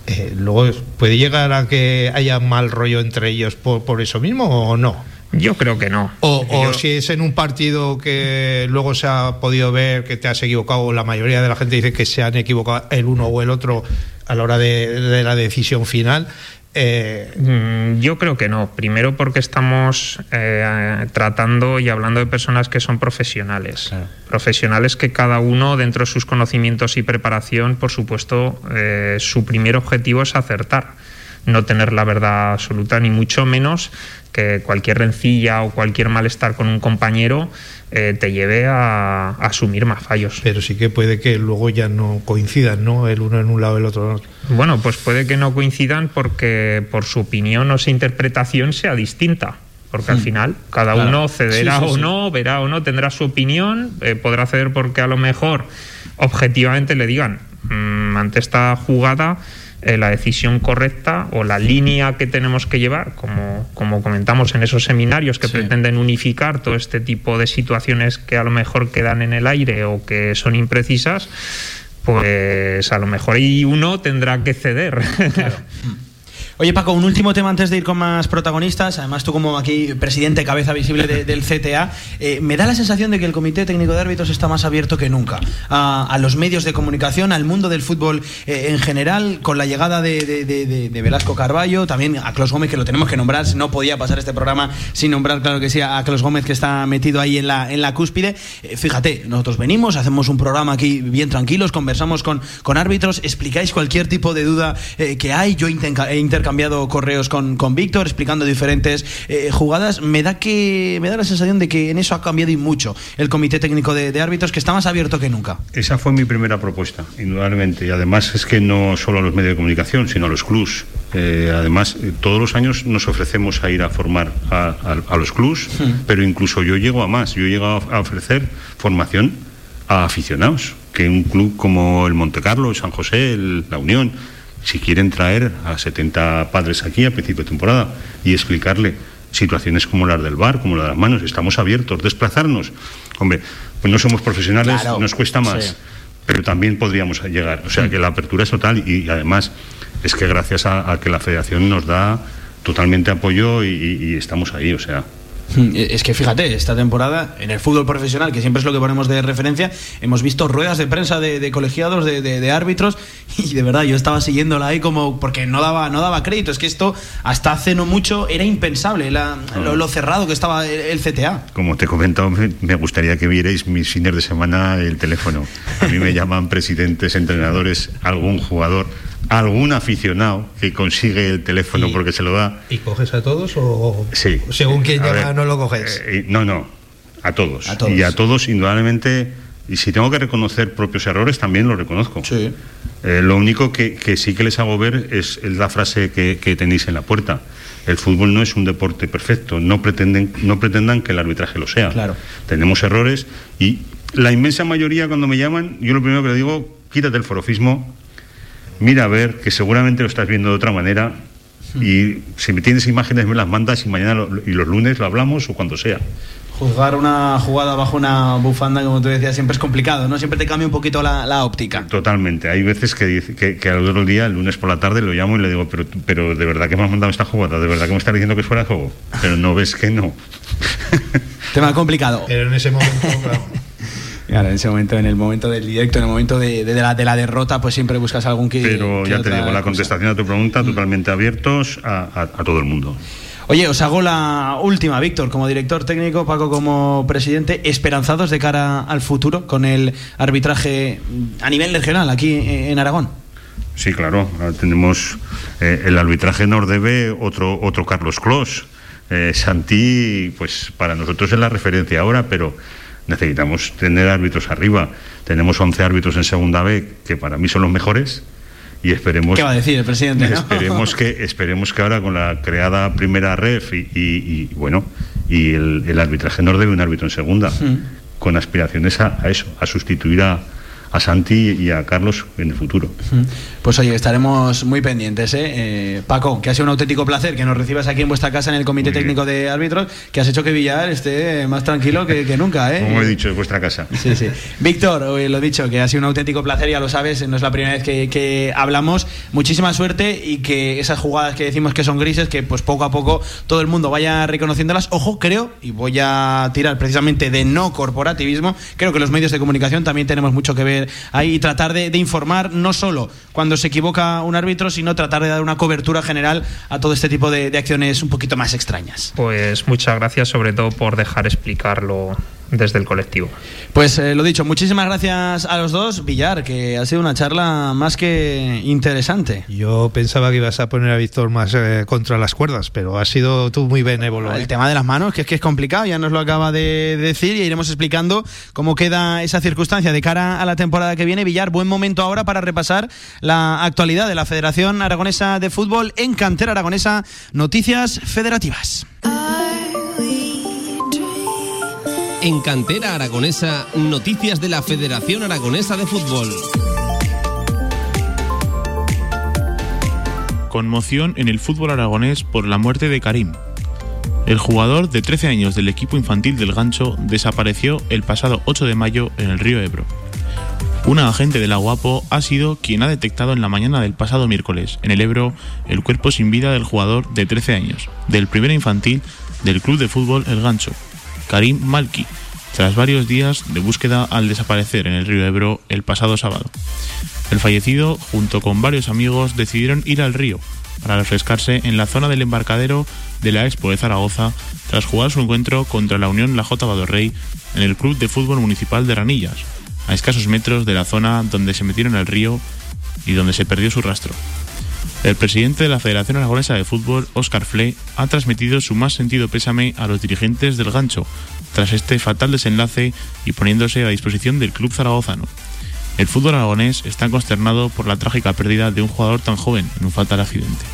eh, luego puede llegar a que haya mal rollo entre ellos por, por eso mismo o no. Yo creo que no. O, o Yo- si es en un partido que luego se ha podido ver que te has equivocado, la mayoría de la gente dice que se han equivocado el uno o el otro a la hora de, de la decisión final. Eh, Mm, Yo creo que no. Primero porque estamos eh, tratando y hablando de personas que son profesionales. Profesionales que cada uno, dentro de sus conocimientos y preparación, por supuesto, eh, su primer objetivo es acertar. No tener la verdad absoluta, ni mucho menos que cualquier rencilla o cualquier malestar con un compañero eh, te lleve a, a asumir más fallos. pero sí que puede que luego ya no coincidan, ¿no? El uno en un lado, el otro en otro. Bueno, pues puede que no coincidan porque por su opinión o su interpretación sea distinta. Porque al final cada Claro. uno cederá Sí, sí, o sí. no, verá o no, tendrá su opinión, eh, podrá ceder porque a lo mejor objetivamente le digan "Mm, ante esta jugada eh, la decisión correcta o la línea que tenemos que llevar, como, como comentamos en esos seminarios que Sí. pretenden unificar todo este tipo de situaciones que a lo mejor quedan en el aire o que son imprecisas, pues a lo mejor y uno tendrá que ceder. Oye, Paco, un último tema antes de ir con más protagonistas. Además, tú, como aquí presidente cabeza visible de- del CTA, eh, me da la sensación de que el Comité Técnico de Árbitros está más abierto que nunca a, a los medios de comunicación, al mundo del fútbol eh, en general, con la llegada de, de- de- Velasco Carballo, también a Clos Gómez, que lo tenemos que nombrar. No podía pasar este programa sin nombrar, claro que sí, a Clos Gómez, que está metido ahí en la, en la cúspide. Eh, fíjate, nosotros venimos, hacemos un programa aquí bien tranquilos, conversamos con, con árbitros, explicáis cualquier tipo de duda eh, que hay. Yo he intercambiado correos con, con Víctor explicando diferentes eh, jugadas. Me da que me da la sensación de que en eso ha cambiado y mucho el comité técnico de, de árbitros, que está más abierto que nunca. Esa fue mi primera propuesta, indudablemente. Y además es que no solo a los medios de comunicación, sino a los clubs. Eh, además, eh, todos los años nos ofrecemos a ir a formar a, a- a los clubs, pero incluso yo llego a más. Yo llego a, a ofrecer formación a aficionados, que un club como el Montecarlo, el San José, el- la Unión, si quieren traer a 70 padres aquí a principio de temporada y explicarle situaciones como las del bar, como la de las manos, estamos abiertos, desplazarnos. Hombre, pues no somos profesionales, Claro, nos cuesta más sí. pero también podríamos llegar. O sea que la apertura es total y, además es que gracias a, a que la federación nos da totalmente apoyo y, y- y estamos ahí, o sea. Es que fíjate, esta temporada en el fútbol profesional, que siempre es lo que ponemos de referencia, hemos visto ruedas de prensa de, de colegiados, de, de- de árbitros, y de verdad yo estaba siguiéndola ahí como porque no daba, no daba crédito. Es que esto hasta hace no mucho era impensable, la- lo, lo cerrado que estaba el, CTA. Como te he comentado, me me gustaría que vierais mis fines de semana el teléfono. A mí me llaman presidentes, entrenadores, algún jugador, algún aficionado que consigue el teléfono porque se lo da. ¿Y coges a todos o Sí. según quien llama ver, no lo coges? eh, no, no, a todos. A todos. Y a todos, indudablemente, y si tengo que reconocer propios errores, también los reconozco. Sí. Eh, lo único que, que sí que les hago ver es, es la frase que, que tenéis en la puerta. El fútbol no es un deporte perfecto, no, pretenden, no pretendan que el arbitraje lo sea. Claro. Tenemos errores y la inmensa mayoría cuando me llaman, yo lo primero que le digo, quítate el forofismo, mira a ver, que seguramente lo estás viendo de otra manera Y si me tienes imágenes me las mandas y mañana lo- y los lunes lo hablamos o cuando sea. Juzgar una jugada bajo una bufanda, como tú decías, siempre es complicado, ¿no? Siempre te cambia un poquito la, la óptica. Totalmente. Hay veces que, que, que al otro día, el lunes por la tarde, lo llamo y le digo, pero, pero de verdad que me has mandado esta jugada, de verdad que me estás diciendo que es fuera de juego. Pero no ves que no. Tema complicado. Pero en ese momento, claro. Claro, en ese momento, en el momento del directo, en el momento de, de la, de la derrota, pues siempre buscas algún que. Pero que ya te digo, la cosa. contestación a tu pregunta, totalmente abiertos a, a- a todo el mundo. Oye, os hago la última, Víctor, como director técnico, Paco como presidente, esperanzados de cara al futuro con el arbitraje a nivel regional aquí en Aragón. Sí, claro. Tenemos eh, el arbitraje nos debe otro otro Carlos Clos. Eh, Santi, pues para nosotros es la referencia ahora, pero necesitamos tener árbitros arriba. Tenemos 11 árbitros en segunda B que para mí son los mejores y esperemos ¿Qué va a decir el presidente? no? esperemos que esperemos que ahora con la creada primera ref y, y- y, bueno y el, el arbitraje nos debe un árbitro en segunda con aspiraciones a, a eso a sustituir a, a Santi y a Carlos en el futuro Pues oye, estaremos muy pendientes, ¿eh? Eh, Paco, que ha sido un auténtico placer que nos recibas aquí en vuestra casa en el Comité. Técnico de Árbitros, que has hecho que Villar esté más tranquilo que, que nunca, ¿eh? como he dicho es vuestra casa Sí, sí. Víctor, eh, lo dicho, que ha sido un auténtico placer, ya lo sabes, no es la primera vez que, que hablamos. Muchísima suerte y que esas jugadas que decimos que son grises, que pues poco a poco todo el mundo vaya reconociéndolas. Ojo, creo, y voy a tirar precisamente de no corporativismo, creo que los medios de comunicación también tenemos mucho que ver ahí y tratar de, de informar no solo cuando se equivoca un árbitro, sino tratar de dar una cobertura general a todo este tipo de, de acciones un poquito más extrañas. Pues muchas gracias sobre todo por dejar explicarlo desde el colectivo. Pues eh, lo dicho, muchísimas gracias a los dos. Villar, que ha sido una charla más que interesante. Yo pensaba que ibas a poner a Víctor más eh, contra las cuerdas, pero has sido tú muy benévolo. El ¿eh? tema de las manos, que es que es complicado, ya nos lo acaba de decir y iremos explicando cómo queda esa circunstancia de cara a la temporada que viene. Villar, buen momento ahora para repasar la actualidad de la Federación Aragonesa de Fútbol en Cantera Aragonesa, noticias federativas. En Cantera Aragonesa, noticias de la Federación Aragonesa de Fútbol. Conmoción en el fútbol aragonés por la muerte de Karim. El jugador de 13 años del equipo infantil del Gancho desapareció el pasado 8 de mayo en el río Ebro. Una agente de la Guapo ha sido quien ha detectado en la mañana del pasado miércoles en el Ebro el cuerpo sin vida del jugador de 13 años, del primer infantil del club de fútbol El Gancho, Karim Malki, tras varios días de búsqueda al desaparecer en el río Ebro el pasado sábado. El fallecido, junto con varios amigos, decidieron ir al río para refrescarse en la zona del embarcadero de la Expo de Zaragoza tras jugar su encuentro contra la Unión La J. Badorrey en el Club de Fútbol Municipal de Ranillas, a escasos metros de la zona donde se metieron al río y donde se perdió su rastro. El presidente de la Federación Aragonesa de Fútbol, Óscar Fle, ha transmitido su más sentido pésame a los dirigentes del gancho tras este fatal desenlace y poniéndose a disposición del club zaragozano. El fútbol aragonés está consternado por la trágica pérdida de un jugador tan joven en un fatal accidente.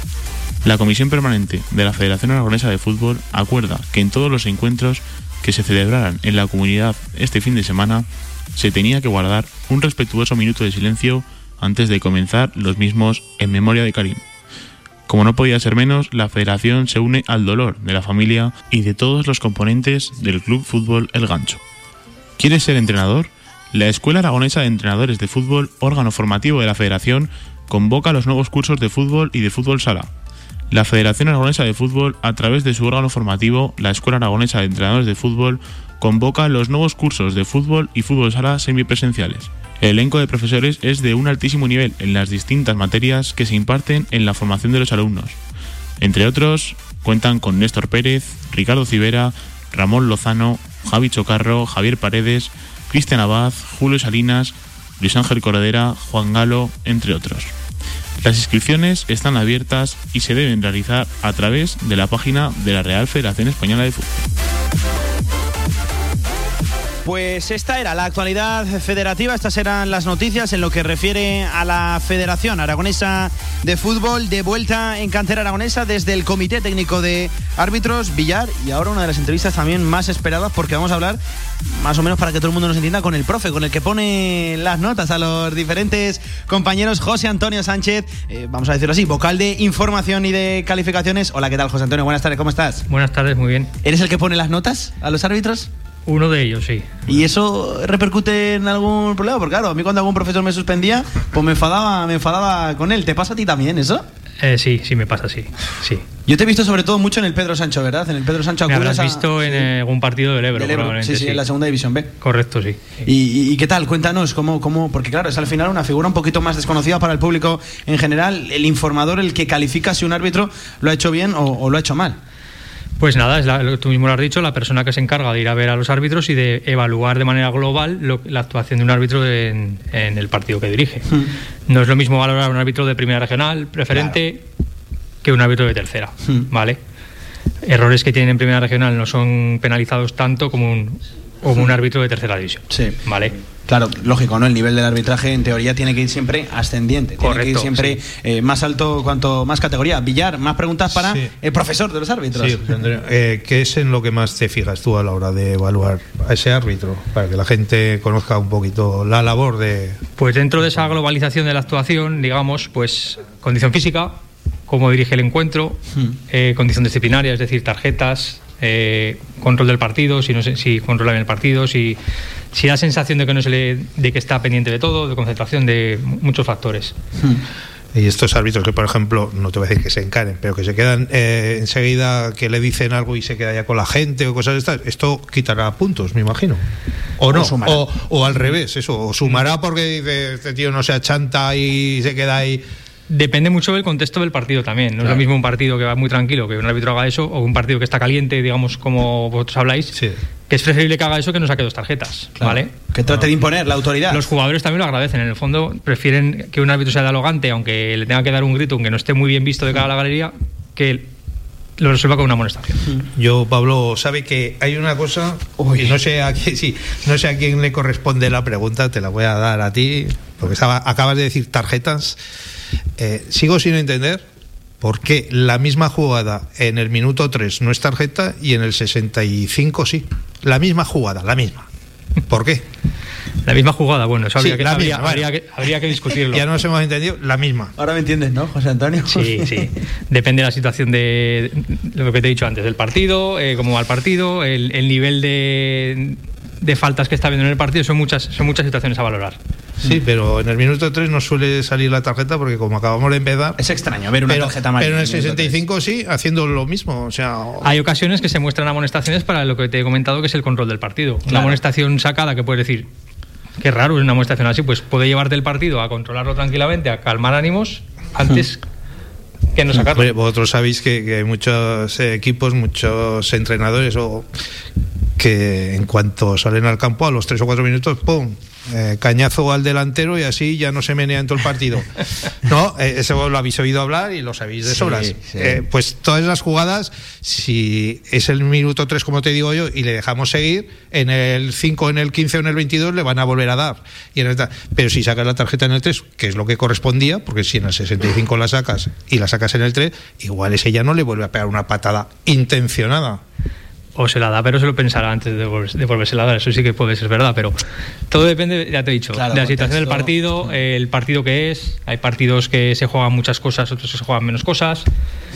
La Comisión Permanente de la Federación Aragonesa de Fútbol acuerda que en todos los encuentros que se celebraran en la comunidad este fin de semana se tenía que guardar un respetuoso minuto de silencio antes de comenzar los mismos en memoria de Karim. Como no podía ser menos, la federación se une al dolor de la familia y de todos los componentes del Club Fútbol El Gancho. ¿Quieres ser entrenador? La Escuela Aragonesa de Entrenadores de Fútbol, órgano formativo de la Federación, convoca los nuevos cursos de fútbol y de fútbol sala. La Federación Aragonesa de Fútbol, a través de su órgano formativo, la Escuela Aragonesa de Entrenadores de Fútbol, convoca los nuevos cursos de fútbol y fútbol sala semipresenciales. El elenco de profesores es de un altísimo nivel en las distintas materias que se imparten en la formación de los alumnos. Entre otros, cuentan con Néstor Pérez, Ricardo Civera, Ramón Lozano, Javi Chocarro, Javier Paredes, Cristian Abad, Julio Salinas, Luis Ángel Corredera, Juan Galo, entre otros. Las inscripciones están abiertas y se deben realizar a través de la página de la Real Federación Española de Fútbol. Pues esta era la actualidad federativa, estas eran las noticias en lo que refiere a la Federación Aragonesa de Fútbol de vuelta en cantera aragonesa desde el Comité Técnico de Árbitros Villar y ahora una de las entrevistas también más esperadas porque vamos a hablar más o menos para que todo el mundo nos entienda con el profe, con el que pone las notas a los diferentes compañeros José Antonio Sánchez, eh, vamos a decirlo así, vocal de información y de calificaciones. Hola, ¿qué tal José Antonio? Buenas tardes, ¿cómo estás? Buenas tardes, muy bien. ¿Eres el que pone las notas a los árbitros? Uno de ellos, sí. ¿Y eso repercute en algún problema? Porque claro, a mí cuando algún profesor me suspendía, pues me enfadaba, me enfadaba con él. ¿Te pasa a ti también eso? Eh, sí, sí me pasa, sí. sí. Yo te he visto sobre todo mucho en el Pedro Sancho, ¿verdad? En el Pedro Sancho Me habrás visto en algún partido del Ebro, del Ebro. probablemente. Sí, sí, en la segunda división B. Correcto, sí. ¿Y, y- y qué tal? Cuéntanos, ¿cómo, cómo, porque claro, es al final una figura un poquito más desconocida para el público en general, el informador, el que califica si un árbitro lo ha hecho bien o, o lo ha hecho mal. Pues nada, es la- tú mismo lo has dicho, la persona que se encarga de ir a ver a los árbitros y de evaluar de manera global lo- la actuación de un árbitro en, en el partido que dirige. No es lo mismo valorar a un árbitro de primera regional, preferente, que un árbitro de tercera, ¿vale? Errores que tienen en primera regional no son penalizados tanto como un, como un árbitro de tercera división, Sí. ¿vale? Claro, lógico, ¿no? El nivel del arbitraje en teoría tiene que ir siempre ascendiente. Tiene que ir Correcto, siempre eh, más alto cuanto más categoría. Villar, más preguntas para Sí. el profesor de los árbitros. Sí. Eh, ¿Qué es en lo que más te fijas tú a la hora de evaluar a ese árbitro? Para que la gente conozca un poquito la labor de. Pues dentro de esa globalización de la actuación, digamos, pues condición física, cómo dirige el encuentro, eh, condición disciplinaria, es decir, tarjetas, eh, control del partido, si no si controla bien el partido, si, si da sensación de que no se le, de que está pendiente de todo, de concentración, de muchos factores. Y estos árbitros que, por ejemplo, no te voy a decir que se encaren, pero que se quedan eh, enseguida que le dicen algo y se queda ya con la gente o cosas de estas, esto quitará puntos, me imagino. O no, O o, o al revés, eso, o sumará porque dice, este tío no se achanta y se queda ahí. Depende mucho del contexto del partido también. No es Claro. lo mismo un partido que va muy tranquilo que un árbitro haga eso, o un partido que está caliente, digamos, como vosotros habláis, Sí. que es preferible que haga eso que no saque dos tarjetas, Claro. ¿vale? Que trate de imponer la autoridad. Los jugadores también lo agradecen. En el fondo, prefieren que un árbitro sea dialogante, aunque le tenga que dar un grito, aunque no esté muy bien visto de cara a la galería, que lo resuelva con una amonestación. Yo, Pablo, sabe que hay una cosa, y no sé a quién, sí, no sé a quién le corresponde la pregunta, te la voy a dar a ti, porque estaba- acabas de decir tarjetas. Eh, sigo sin entender por qué la misma jugada en el minuto 3 no es tarjeta y en el 65 sí. La misma jugada, la misma. ¿Por qué? La misma jugada, bueno, eso habría, Sí, que, la habría- misma, habría bueno. que, habría que discutirlo. Ya nos hemos entendido, la misma. Ahora me entiendes, ¿no, José Antonio? Sí, sí. Depende de la situación de, de lo que te he dicho antes, del partido, eh, cómo va el partido, el, el nivel de, de faltas que está viendo en el partido, son muchas, son muchas situaciones a valorar. Sí, pero en el minuto 3 no suele salir la tarjeta porque como acabamos de empezar... Es extraño ver una pero, tarjeta amarilla pero en el en el minuto 65 sí, haciendo lo mismo. O sea, Hay ocasiones que se muestran amonestaciones para lo que te he comentado, que es el control del partido. Una amonestación sacada que puedes decir, qué raro es una amonestación así, pues puede llevarte el partido a controlarlo tranquilamente, a calmar ánimos, antes que no sacarlo. Vosotros sabéis que, que hay muchos eh, equipos, muchos entrenadores o que en cuanto salen al campo a los tres o cuatro minutos, ¡pum! Eh, cañazo al delantero y así ya no se menea en todo el partido. No, eh, eso lo habéis oído hablar y lo sabéis de sobras. sí. Eh, pues todas las jugadas, si es el minuto 3, como te digo yo, y le dejamos seguir, en el 5, en el 15 o en el 22 le van a volver a dar. Y en el ta- pero si sacas la tarjeta en el 3, que es lo que correspondía, porque si en el 65 la sacas y la sacas en el 3, igual ese ya no le vuelve a pegar una patada intencionada. O se la da, pero se lo pensará antes de, volverse, de volvérsela a dar. Eso sí que puede ser verdad, pero todo depende, ya te he dicho, Claro, de la situación del partido, el partido que es. Hay partidos que se juegan muchas cosas, otros que se juegan menos cosas.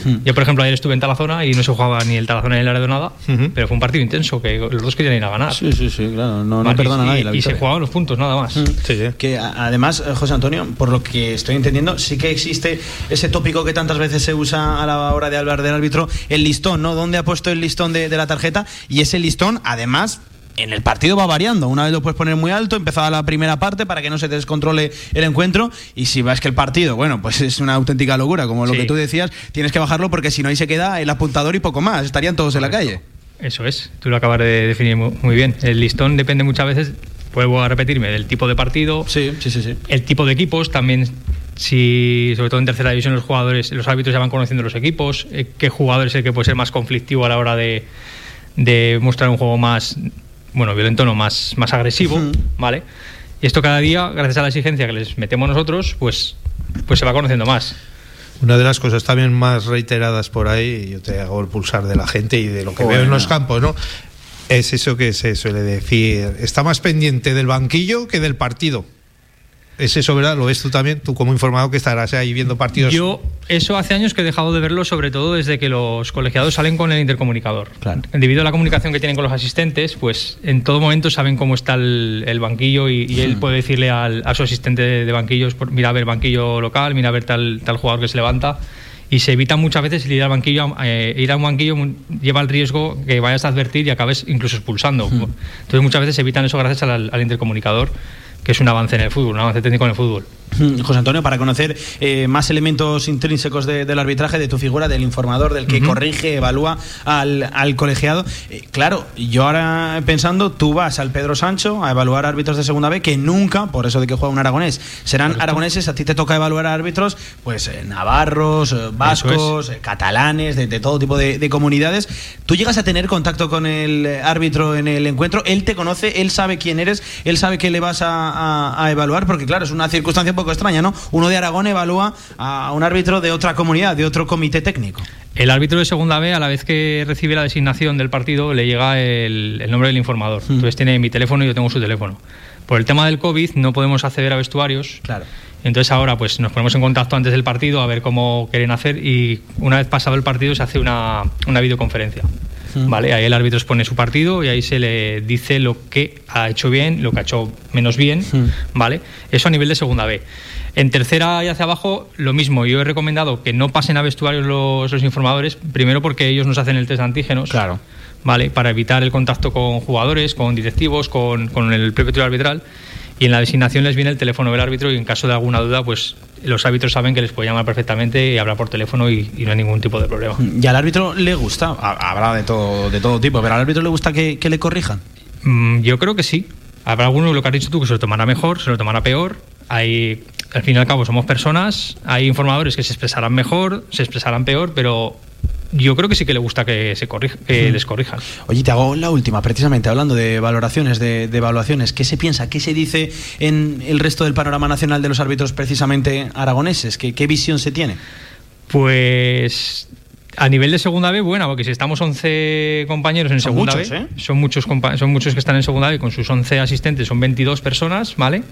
Hmm. Yo, por ejemplo, ayer estuve en Tarazona y no se jugaba ni el Tarazona ni el Laredo nada, Ujú. pero fue un partido intenso, que los dos querían ir a ganar. Sí, sí, sí, claro. No, no perdona a nadie la y se jugaban los puntos, nada más. Sí, sí. Que además, eh, José Antonio, por lo que estoy entendiendo, sí que existe ese tópico que tantas veces se usa a la hora de hablar del árbitro, el listón, ¿no? ¿Dónde ha puesto el listón de, de la tarjeta? Y ese listón, además. En el partido va variando. Una vez lo puedes poner muy alto, empezaba la primera parte para que no se te descontrole el encuentro. Y si ves que el partido, bueno, pues es una auténtica locura, como lo Sí. que tú decías, tienes que bajarlo porque si no ahí se queda el apuntador y poco más. Estarían todos en la calle. Eso es, tú lo acabas de definir mu- muy bien. El listón depende muchas veces, vuelvo a repetirme, del tipo de partido, Sí, sí, sí, sí. el tipo de equipos, también si, sobre todo en tercera división, los jugadores, los árbitros ya van conociendo los equipos, eh, qué jugador es el que puede ser más conflictivo a la hora de, de mostrar un juego más bueno, violento no, más, más agresivo, ¿vale? Y esto cada día, gracias a la exigencia que les metemos nosotros, pues, pues se va conociendo más. Una de las cosas también más reiteradas por ahí, yo te hago el pulsar de la gente y de lo que veo en los campos, ¿no? Es eso que se suele decir, está más pendiente del banquillo que del partido. Es eso, ¿verdad? ¿Lo ves tú también? Tú como informado que estarás ahí viendo partidos. Yo, eso hace años que he dejado de verlo, sobre todo desde que los colegiados salen con el intercomunicador. Claro. Debido a la comunicación que tienen con los asistentes, pues en todo momento saben cómo está el, el banquillo y, y él Hmm. puede decirle al, a su asistente de, de banquillos, por- mira a ver banquillo local, mira a ver tal, tal jugador que se levanta. Y se evita muchas veces el ir al banquillo, eh, ir a un banquillo lleva el riesgo que vayas a advertir y acabes incluso expulsando. Entonces muchas veces se evitan eso gracias al, al intercomunicador, que es un avance en el fútbol, un avance técnico en el fútbol. Mm, José Antonio, para conocer eh, más elementos intrínsecos de- del arbitraje, de tu figura, del informador, del que corrige, evalúa al, al colegiado. eh, claro, yo ahora pensando, tú vas al Pedro Sancho a evaluar árbitros de segunda B que nunca, por eso de que juega un aragonés, serán aragoneses, a ti te toca evaluar árbitros, pues eh, navarros, vascos, catalanes, de, de todo tipo de, de comunidades. Tú llegas a tener contacto con el árbitro en el encuentro, él te conoce, él sabe quién eres, él sabe que le vas a, a- a evaluar, porque claro, es una circunstancia un poco extraña, ¿no? Uno de Aragón evalúa a un árbitro de otra comunidad, de otro comité técnico. El árbitro de segunda B, a la vez que recibe la designación del partido, le llega el, el nombre del informador. Entonces tiene mi teléfono y yo tengo su teléfono. Por el tema del COVID no podemos acceder a vestuarios. Claro. Entonces ahora pues nos ponemos en contacto antes del partido a ver cómo quieren hacer y una vez pasado el partido se hace una, una videoconferencia. ¿Vale? Ahí el árbitro expone su partido y ahí se le dice lo que ha hecho bien, lo que ha hecho menos bien, ¿vale? Eso a nivel de segunda B. En tercera y hacia abajo, lo mismo. Yo he recomendado que no pasen a vestuarios los, los informadores, primero porque ellos nos hacen el test de antígenos. Claro. ¿Vale? Para evitar el contacto con jugadores, con directivos, con, con el propio trío arbitral. Y en la designación les viene el teléfono del árbitro y en caso de alguna duda, pues los árbitros saben que les puede llamar perfectamente y hablar por teléfono y, y no hay ningún tipo de problema. Y al árbitro le gusta, ha- habrá de todo, de todo tipo, pero al árbitro le gusta que, que le corrijan. Mm, yo creo que sí. Habrá alguno, lo que has dicho tú, que se lo tomará mejor, se lo tomará peor. Hay, al fin y al cabo somos personas, hay informadores que se expresarán mejor, se expresarán peor, pero yo creo que sí que le gusta que, se corrija, que les corrijan. Oye, te hago la última, precisamente hablando de valoraciones, de, de evaluaciones. ¿Qué se piensa, qué se dice en el resto del panorama nacional de los árbitros precisamente aragoneses? ¿Qué, qué visión se tiene? Pues a nivel de segunda B, bueno, porque si estamos 11 compañeros en Son segunda muchos, B, ¿eh? son, muchos son muchos que están en segunda B, con sus 11 asistentes son 22 personas, ¿vale?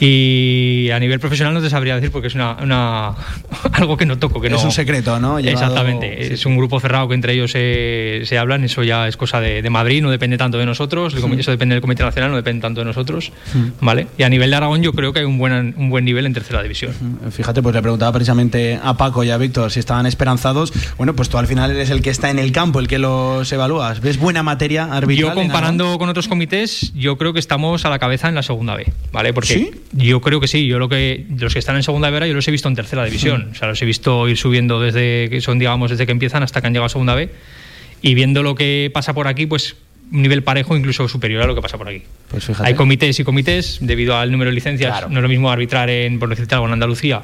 Y a nivel profesional no te sabría decir porque es una, una- algo que no toco. Que Es no, un secreto, ¿no? Llevado- Exactamente. sí, Es un grupo cerrado que entre ellos se, se hablan. Eso ya es cosa de, de Madrid, no depende tanto de nosotros. Eso depende del Comité Nacional, no depende tanto de nosotros. ¿Vale? Y a nivel de Aragón, yo creo que hay un buen, un buen nivel en tercera división. Fíjate, pues le preguntaba precisamente a Paco y a Víctor si estaban esperanzados. Bueno, pues tú al final eres el que está en el campo, el que los evalúas. ¿Ves buena materia arbitral? Yo comparando con otros comités, yo creo que estamos a la cabeza en la segunda B, ¿vale? Porque ¿Sí? Yo creo que sí, yo lo que los que están en segunda B yo los he visto en tercera división, o sea, los he visto ir subiendo desde que son digamos desde que empiezan hasta que han llegado a segunda B y viendo lo que pasa por aquí, pues un nivel parejo incluso superior a lo que pasa por aquí. Pues fíjate. Hay comités y comités debido al número de licencias, Claro. no es lo mismo arbitrar en por decirte algo en Andalucía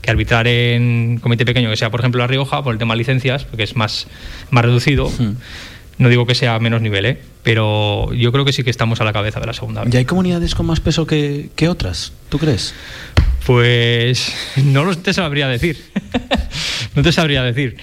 que arbitrar en comité pequeño, que sea por ejemplo La Rioja, por el tema de licencias, porque es más, más reducido. No digo que sea menos nivel, ¿eh? pero yo creo que sí que estamos a la cabeza de la segunda. ¿Y hay comunidades con más peso que, que otras? ¿Tú crees? Pues no lo te sabría decir. no te sabría decir.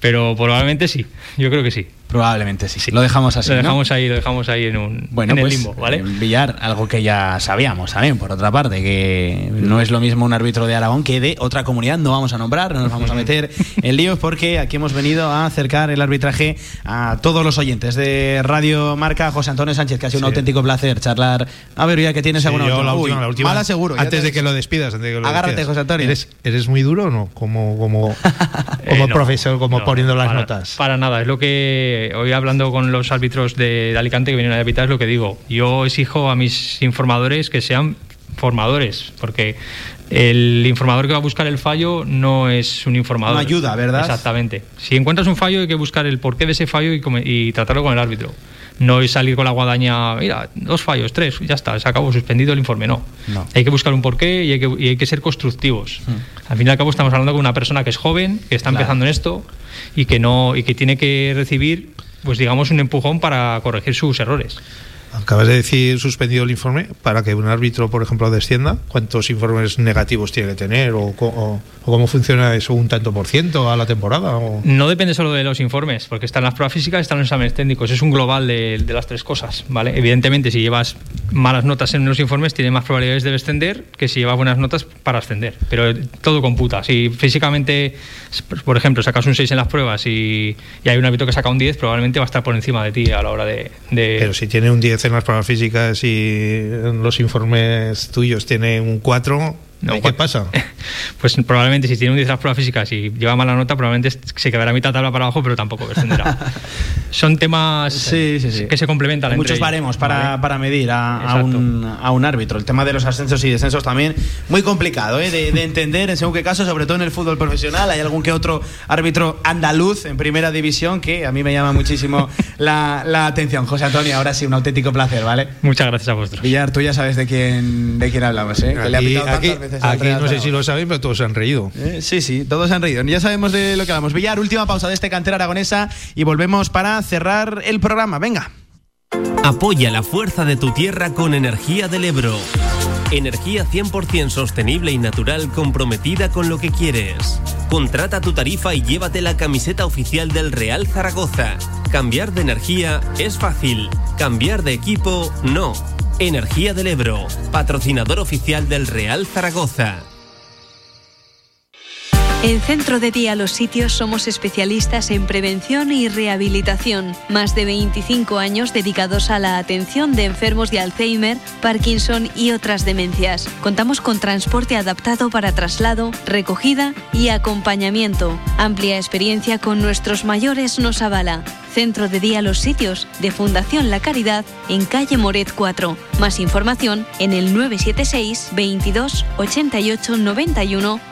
Pero probablemente sí. Yo creo que sí. Probablemente sí. Lo dejamos así. Lo ¿no? dejamos ahí, lo dejamos ahí en un Bueno, en el pues, limbo, ¿vale? eh, Villar, algo que ya sabíamos también, por otra parte, que no es lo mismo un árbitro de Aragón que de otra comunidad. No vamos a nombrar, no nos vamos a meter en líos, porque aquí hemos venido a acercar el arbitraje a todos los oyentes de Radio Marca. José Antonio Sánchez, que ha sido un Sí. auténtico placer charlar. A ver, ya que tienes Sí, alguna yo última. la Uy, última, la última. Mala seguro. ya Antes te- de que lo despidas. Antes de que lo Agárrate, despidas. José Antonio. ¿Eres, ¿Eres muy duro o no? Como, como, como Eh, no, profesor, como no, poniendo las para- notas. Para nada, es lo que hoy hablando con los árbitros de, Alicante que vienen a arbitrar, es lo que digo. Yo exijo a mis informadores que sean formadores, porque el informador que va a buscar el fallo no es un informador. No ayuda, ¿verdad? Exactamente. Si encuentras un fallo hay que buscar el porqué de ese fallo y, y tratarlo con el árbitro. No es salir con la guadaña, mira, dos fallos, tres, ya está, se acabó, suspendido el informe. No. No. Hay que buscar un porqué y hay que, y hay que ser constructivos. Al fin y al cabo estamos hablando con una persona que es joven, que está Claro. empezando en esto y que no y que tiene que recibir, pues digamos, un empujón para corregir sus errores. Acabas de decir suspendido el informe para que un árbitro, por ejemplo, descienda. ¿Cuántos informes negativos tiene que tener? ¿O, o- o cómo funciona eso? ¿Un tanto por ciento a la temporada? O... No depende solo de los informes, porque están las pruebas físicas y están los exámenes técnicos. Es un global de, de las tres cosas, ¿vale? Evidentemente, si llevas malas notas en los informes, tienes más probabilidades de descender que si llevas buenas notas para ascender. Pero todo computa. Si físicamente, por ejemplo, sacas un 6 en las pruebas y, y hay un árbitro que saca un 10, probablemente va a estar por encima de ti a la hora de... de- Pero si tiene un 10 en las pruebas físicas y los informes tuyos tiene un 4, No, ¿qué pasa? Pues probablemente si tiene un 10 en las pruebas físicas y lleva mala nota, probablemente se quedará a mitad tabla para abajo, pero tampoco descenderá. Son temas Sí, sí, sí. que se complementan Hay muchos baremos para, ¿vale? para medir a, a un, a un árbitro. El tema de los ascensos y descensos también muy complicado ¿eh? de, de entender en según qué caso, sobre todo en el fútbol profesional. Hay algún que otro árbitro andaluz en primera división que a mí me llama muchísimo la, la atención. José Antonio, ahora sí, un auténtico placer, ¿vale? Muchas gracias a vosotros. Villar, tú ya sabes de quién, de quién hablamos, ¿eh? Que le ha Aquí, pitado aquí- veces aquí Real no sé si lo sabéis, pero todos se han reído. Eh, Sí, sí, todos se han reído. Ya sabemos de lo que hablamos. Villar, última pausa de este cantera aragonesa y volvemos para cerrar el programa. Venga. Apoya la fuerza de tu tierra con Energía del Ebro. Energía 100% sostenible y natural comprometida con lo que quieres. Contrata tu tarifa y llévate la camiseta oficial del Real Zaragoza. Cambiar de energía es fácil. Cambiar de equipo no. Energía del Ebro, patrocinador oficial del Real Zaragoza. En Centro de Día Los Sitios somos especialistas en prevención y rehabilitación. Más de 25 años dedicados a la atención de enfermos de Alzheimer, Parkinson y otras demencias. Contamos con transporte adaptado para traslado, recogida y acompañamiento. Amplia experiencia con nuestros mayores nos avala. Centro de Día Los Sitios de Fundación La Caridad en calle Moret 4. Más información en el 976 22 88 91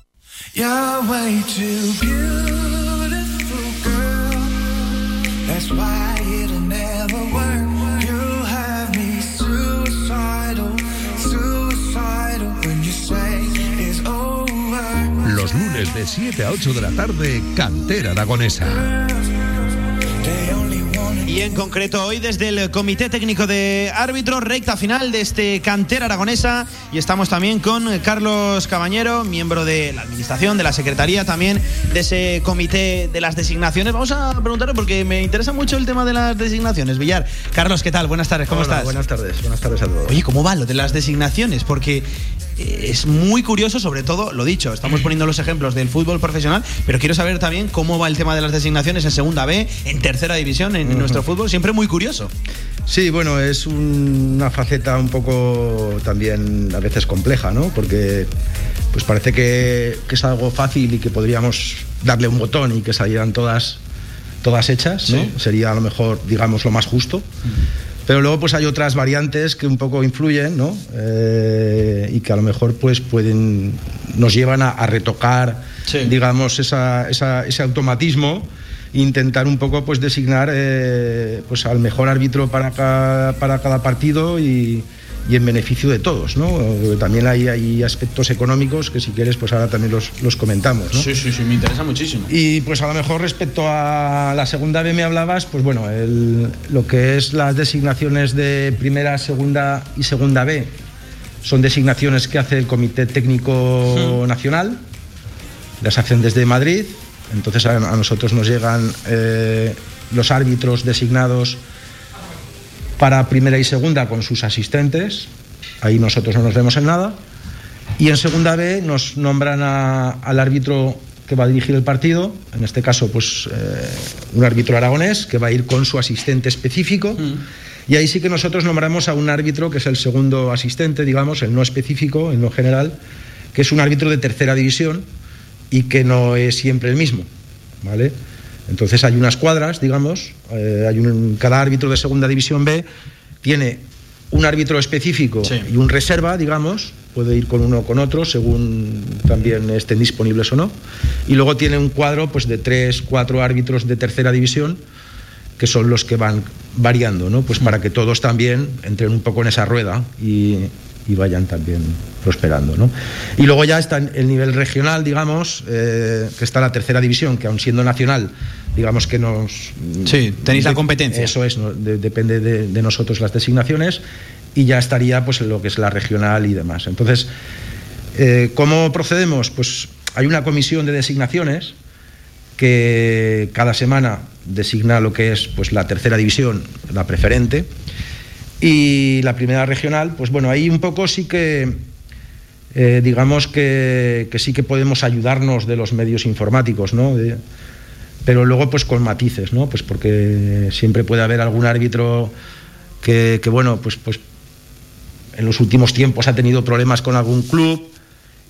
You're way too beautiful, girl. That's why it'll never work. You have me suicidal, suicidal when you say it's over. Los lunes de 7 a 8 de la tarde, Cantera Aragonesa. Y en concreto hoy desde el Comité Técnico de Árbitros, recta final de este cantera aragonesa. Y estamos también con Carlos Cabañero, miembro de la Administración, de la Secretaría también, de ese Comité de las Designaciones. Vamos a preguntarle porque me interesa mucho el tema de las designaciones. Villar, Carlos, ¿qué tal? Buenas tardes, ¿cómo Hola, estás? Buenas tardes, buenas tardes a todos. Oye, ¿cómo va lo de las designaciones? Porque es muy curioso, sobre todo, lo dicho, estamos poniendo los ejemplos del fútbol profesional, pero quiero saber también cómo va el tema de las designaciones en Segunda B, en Tercera División, en, nuestro fútbol, siempre muy curioso. Sí, bueno, es un- una faceta un poco también a veces compleja, ¿no? Porque pues parece que, que es algo fácil y que podríamos darle un botón y que salieran todas, todas hechas, ¿no? Sí. Sería a lo mejor, digamos, lo más justo. Pero luego pues hay otras variantes que un poco influyen, ¿no? Eh, y que a lo mejor pues pueden nos llevan a, a retocar, digamos, esa- esa- ese automatismo intentar un poco pues designar eh, pues al mejor árbitro para cada, para cada partido y, y en beneficio de todos, ¿no? También hay, hay aspectos económicos que si quieres pues ahora también los, los comentamos, ¿no? Sí, sí, sí, me interesa muchísimo. Y pues a lo mejor respecto a la segunda B me hablabas, pues bueno, el- lo que es las designaciones de primera, segunda y segunda B son designaciones que hace el Comité Técnico Nacional, las hacen desde Madrid, entonces a, a nosotros nos llegan eh, los árbitros designados para primera y segunda con sus asistentes, ahí nosotros no nos vemos en nada. Y en segunda B nos nombran a- al árbitro que va a dirigir el partido, en este caso pues eh, un árbitro aragonés que va a ir con su asistente específico. Y ahí sí que nosotros nombramos a un árbitro que es el segundo asistente, digamos, el no específico, el no general, que es un árbitro de tercera división y que no es siempre el mismo, ¿vale? Entonces hay unas cuadras, digamos, eh, hay un, cada árbitro de segunda división B tiene un árbitro específico y un reserva, digamos, puede ir con uno o con otro según también estén disponibles o no. Y luego tiene un cuadro pues, de tres, cuatro árbitros de tercera división que son los que van variando, ¿no? Pues para que todos también entren un poco en esa rueda y, y vayan también prosperando, ¿no? Y luego ya está el nivel regional, digamos, eh, que está la tercera división, que aun siendo nacional, digamos que nos... Sí, tenéis la competencia. Eso es, ¿no? De- depende de, de nosotros las designaciones y ya estaría pues lo que es la regional y demás. Entonces, eh, ¿cómo procedemos? Pues hay una comisión de designaciones que cada semana designa lo que es pues la tercera división, la preferente, y la primera regional, pues bueno, ahí un poco sí que eh, digamos que, que sí que podemos ayudarnos de los medios informáticos, ¿no? De- pero luego pues con matices, ¿no? Pues porque siempre puede haber algún árbitro que, que, bueno, pues, pues en los últimos tiempos ha tenido problemas con algún club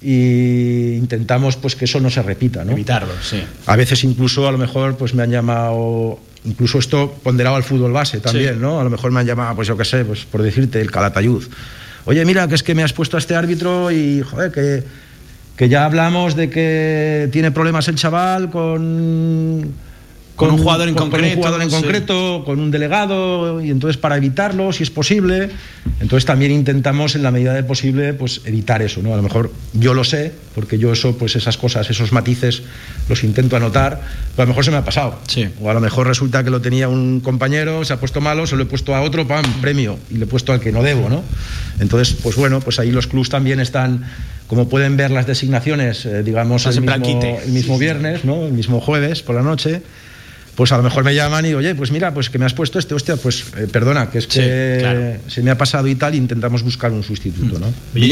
y intentamos pues que eso no se repita, ¿no? Evitarlo, sí. A veces incluso a lo mejor pues me han llamado incluso esto ponderado al fútbol base también, Sí. ¿no? A lo mejor me han llamado pues yo qué sé, pues por decirte el Calatayud. Oye, mira, que es que me has puesto a este árbitro y joder, que que ya hablamos de que tiene problemas el chaval con Con un jugador en con- con concreto, un jugador en sí. concreto, con un delegado y entonces para evitarlo, si es posible, entonces también intentamos en la medida de posible pues evitar eso, ¿no? A lo mejor yo lo sé, porque yo eso pues esas cosas, esos matices los intento anotar, pero a lo mejor se me ha pasado. O a lo mejor resulta que lo tenía un compañero, se ha puesto malo, se lo he puesto a otro, pam, premio y le he puesto al que no debo, ¿no? Entonces, pues bueno, pues ahí los clubs también están como pueden ver las designaciones, eh, digamos, el mismo, el mismo viernes, ¿no? El mismo jueves por la noche, pues a lo mejor me llaman y, oye, pues mira, pues que me has puesto este, hostia, pues eh, perdona, que es Sí, que claro. se me ha pasado y tal, intentamos buscar un sustituto, ¿no? Oye,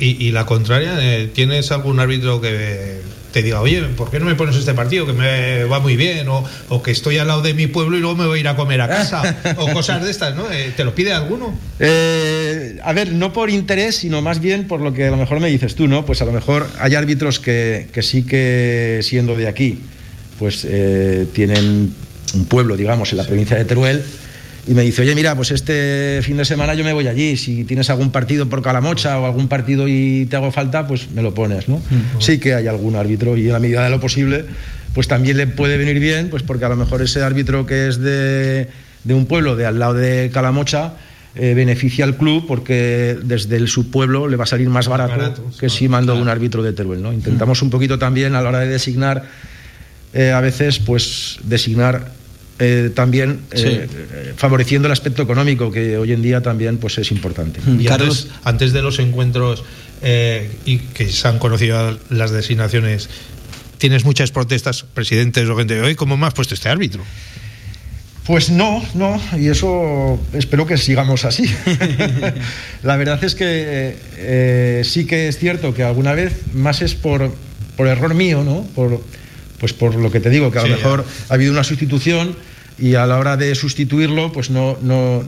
Y, y la contraria, eh, ¿tienes algún árbitro que te diga, oye, ¿por qué no me pones este partido que me va muy bien? O, o que estoy al lado de mi pueblo y luego me voy a ir a comer a casa. o cosas de estas, ¿no? Eh, ¿Te lo pide alguno? Eh, a ver, no por interés, sino más bien por lo que a lo mejor me dices tú, ¿no? Pues a lo mejor hay árbitros que, que sí que siendo de aquí, pues eh, tienen un pueblo, digamos, en la provincia de Teruel. Y me dice, oye, mira, pues este fin de semana yo me voy allí. Si tienes algún partido por Calamocha o algún partido y te hago falta, pues me lo pones, ¿no? Sí que hay algún árbitro y en la medida de lo posible, pues también le puede venir bien, pues porque a lo mejor ese árbitro que es de, de un pueblo de al lado de Calamocha eh, beneficia al club porque desde el subpueblo le va a salir más barato, Barato, que si mando un árbitro de Teruel, ¿no? Intentamos un poquito también a la hora de designar, eh, a veces, pues designar eh, también eh, Sí. eh, favoreciendo el aspecto económico que hoy en día también pues es importante. Y antes, antes de los encuentros eh, y que se han conocido las designaciones, tienes muchas protestas, presidentes o gente, oye, ¿cómo me has puesto este árbitro? Pues no, no, y eso espero que sigamos así. la verdad es que eh, sí que es cierto que alguna vez más es por, por error mío, ¿no? Por, pues por lo que te digo, que a Sí, lo ya. mejor ha habido una sustitución y a la hora de sustituirlo, pues no, no,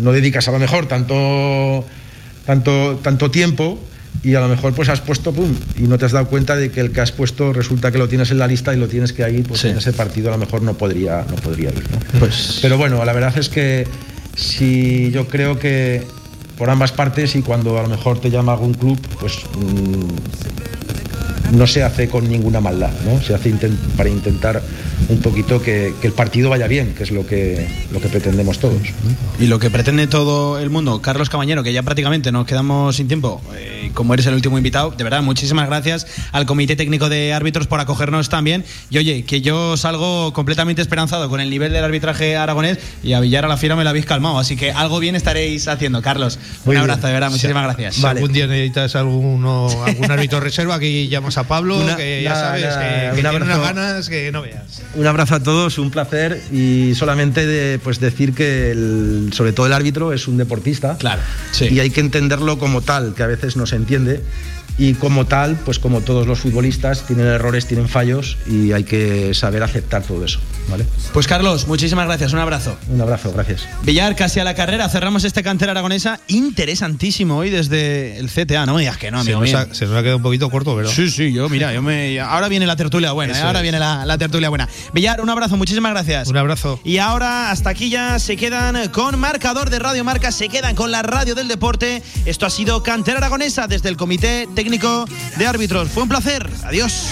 no dedicas a lo mejor tanto, tanto, tanto tiempo y a lo mejor pues has puesto pum y no te has dado cuenta de que el que has puesto resulta que lo tienes en la lista y lo tienes que ahí pues en ese partido a lo mejor no podría no podría ir ¿no? Pues- pero bueno la verdad es que si yo creo que por ambas partes y cuando a lo mejor te llama algún club pues mm, no se hace con ninguna maldad no se hace para intentar un poquito que, que el partido vaya bien que es lo que lo que pretendemos todos Y lo que pretende todo el mundo, Carlos Cabañero, que ya prácticamente nos quedamos sin tiempo, eh, como eres el último invitado, de verdad, muchísimas gracias al Comité Técnico de Árbitros por acogernos también. Y oye, que yo salgo completamente esperanzado con el nivel del arbitraje aragonés y a Villar a la Fiera me lo habéis calmado. Así que algo bien estaréis haciendo, Carlos. Un Muy bien. abrazo, de verdad, muchísimas Si- gracias. Si algún día necesitas alguno, algún árbitro reserva, aquí llamas a Pablo, Una- que ya sabes, que, que un tiene unas ganas que no veas. Un abrazo a todos, un placer y solamente de, pues decir que el- sobre todo el árbitro es un deportista. Claro. Y hay que entenderlo como tal, que a veces no se entiende. Y como tal, pues como todos los futbolistas, tienen errores, tienen fallos y hay que saber aceptar todo eso, ¿vale? Pues Carlos, muchísimas gracias, un abrazo. Un abrazo, gracias. Villar, casi a la carrera, cerramos este cantera aragonesa interesantísimo hoy desde el CTA, no me digas que no, se, amigo nos mío. ha, se nos ha quedado un poquito corto, pero. Sí, sí, yo, mira, yo me. Ahora viene la tertulia buena, ¿eh? ahora es. viene la, la tertulia buena. Villar, un abrazo, muchísimas gracias. Un abrazo. Y ahora, hasta aquí ya se quedan con marcador de Radio Marca, se quedan con la radio del deporte. Esto ha sido Cantera Aragonesa desde el Comité Técnico técnico de árbitros. Fue un placer. Adiós.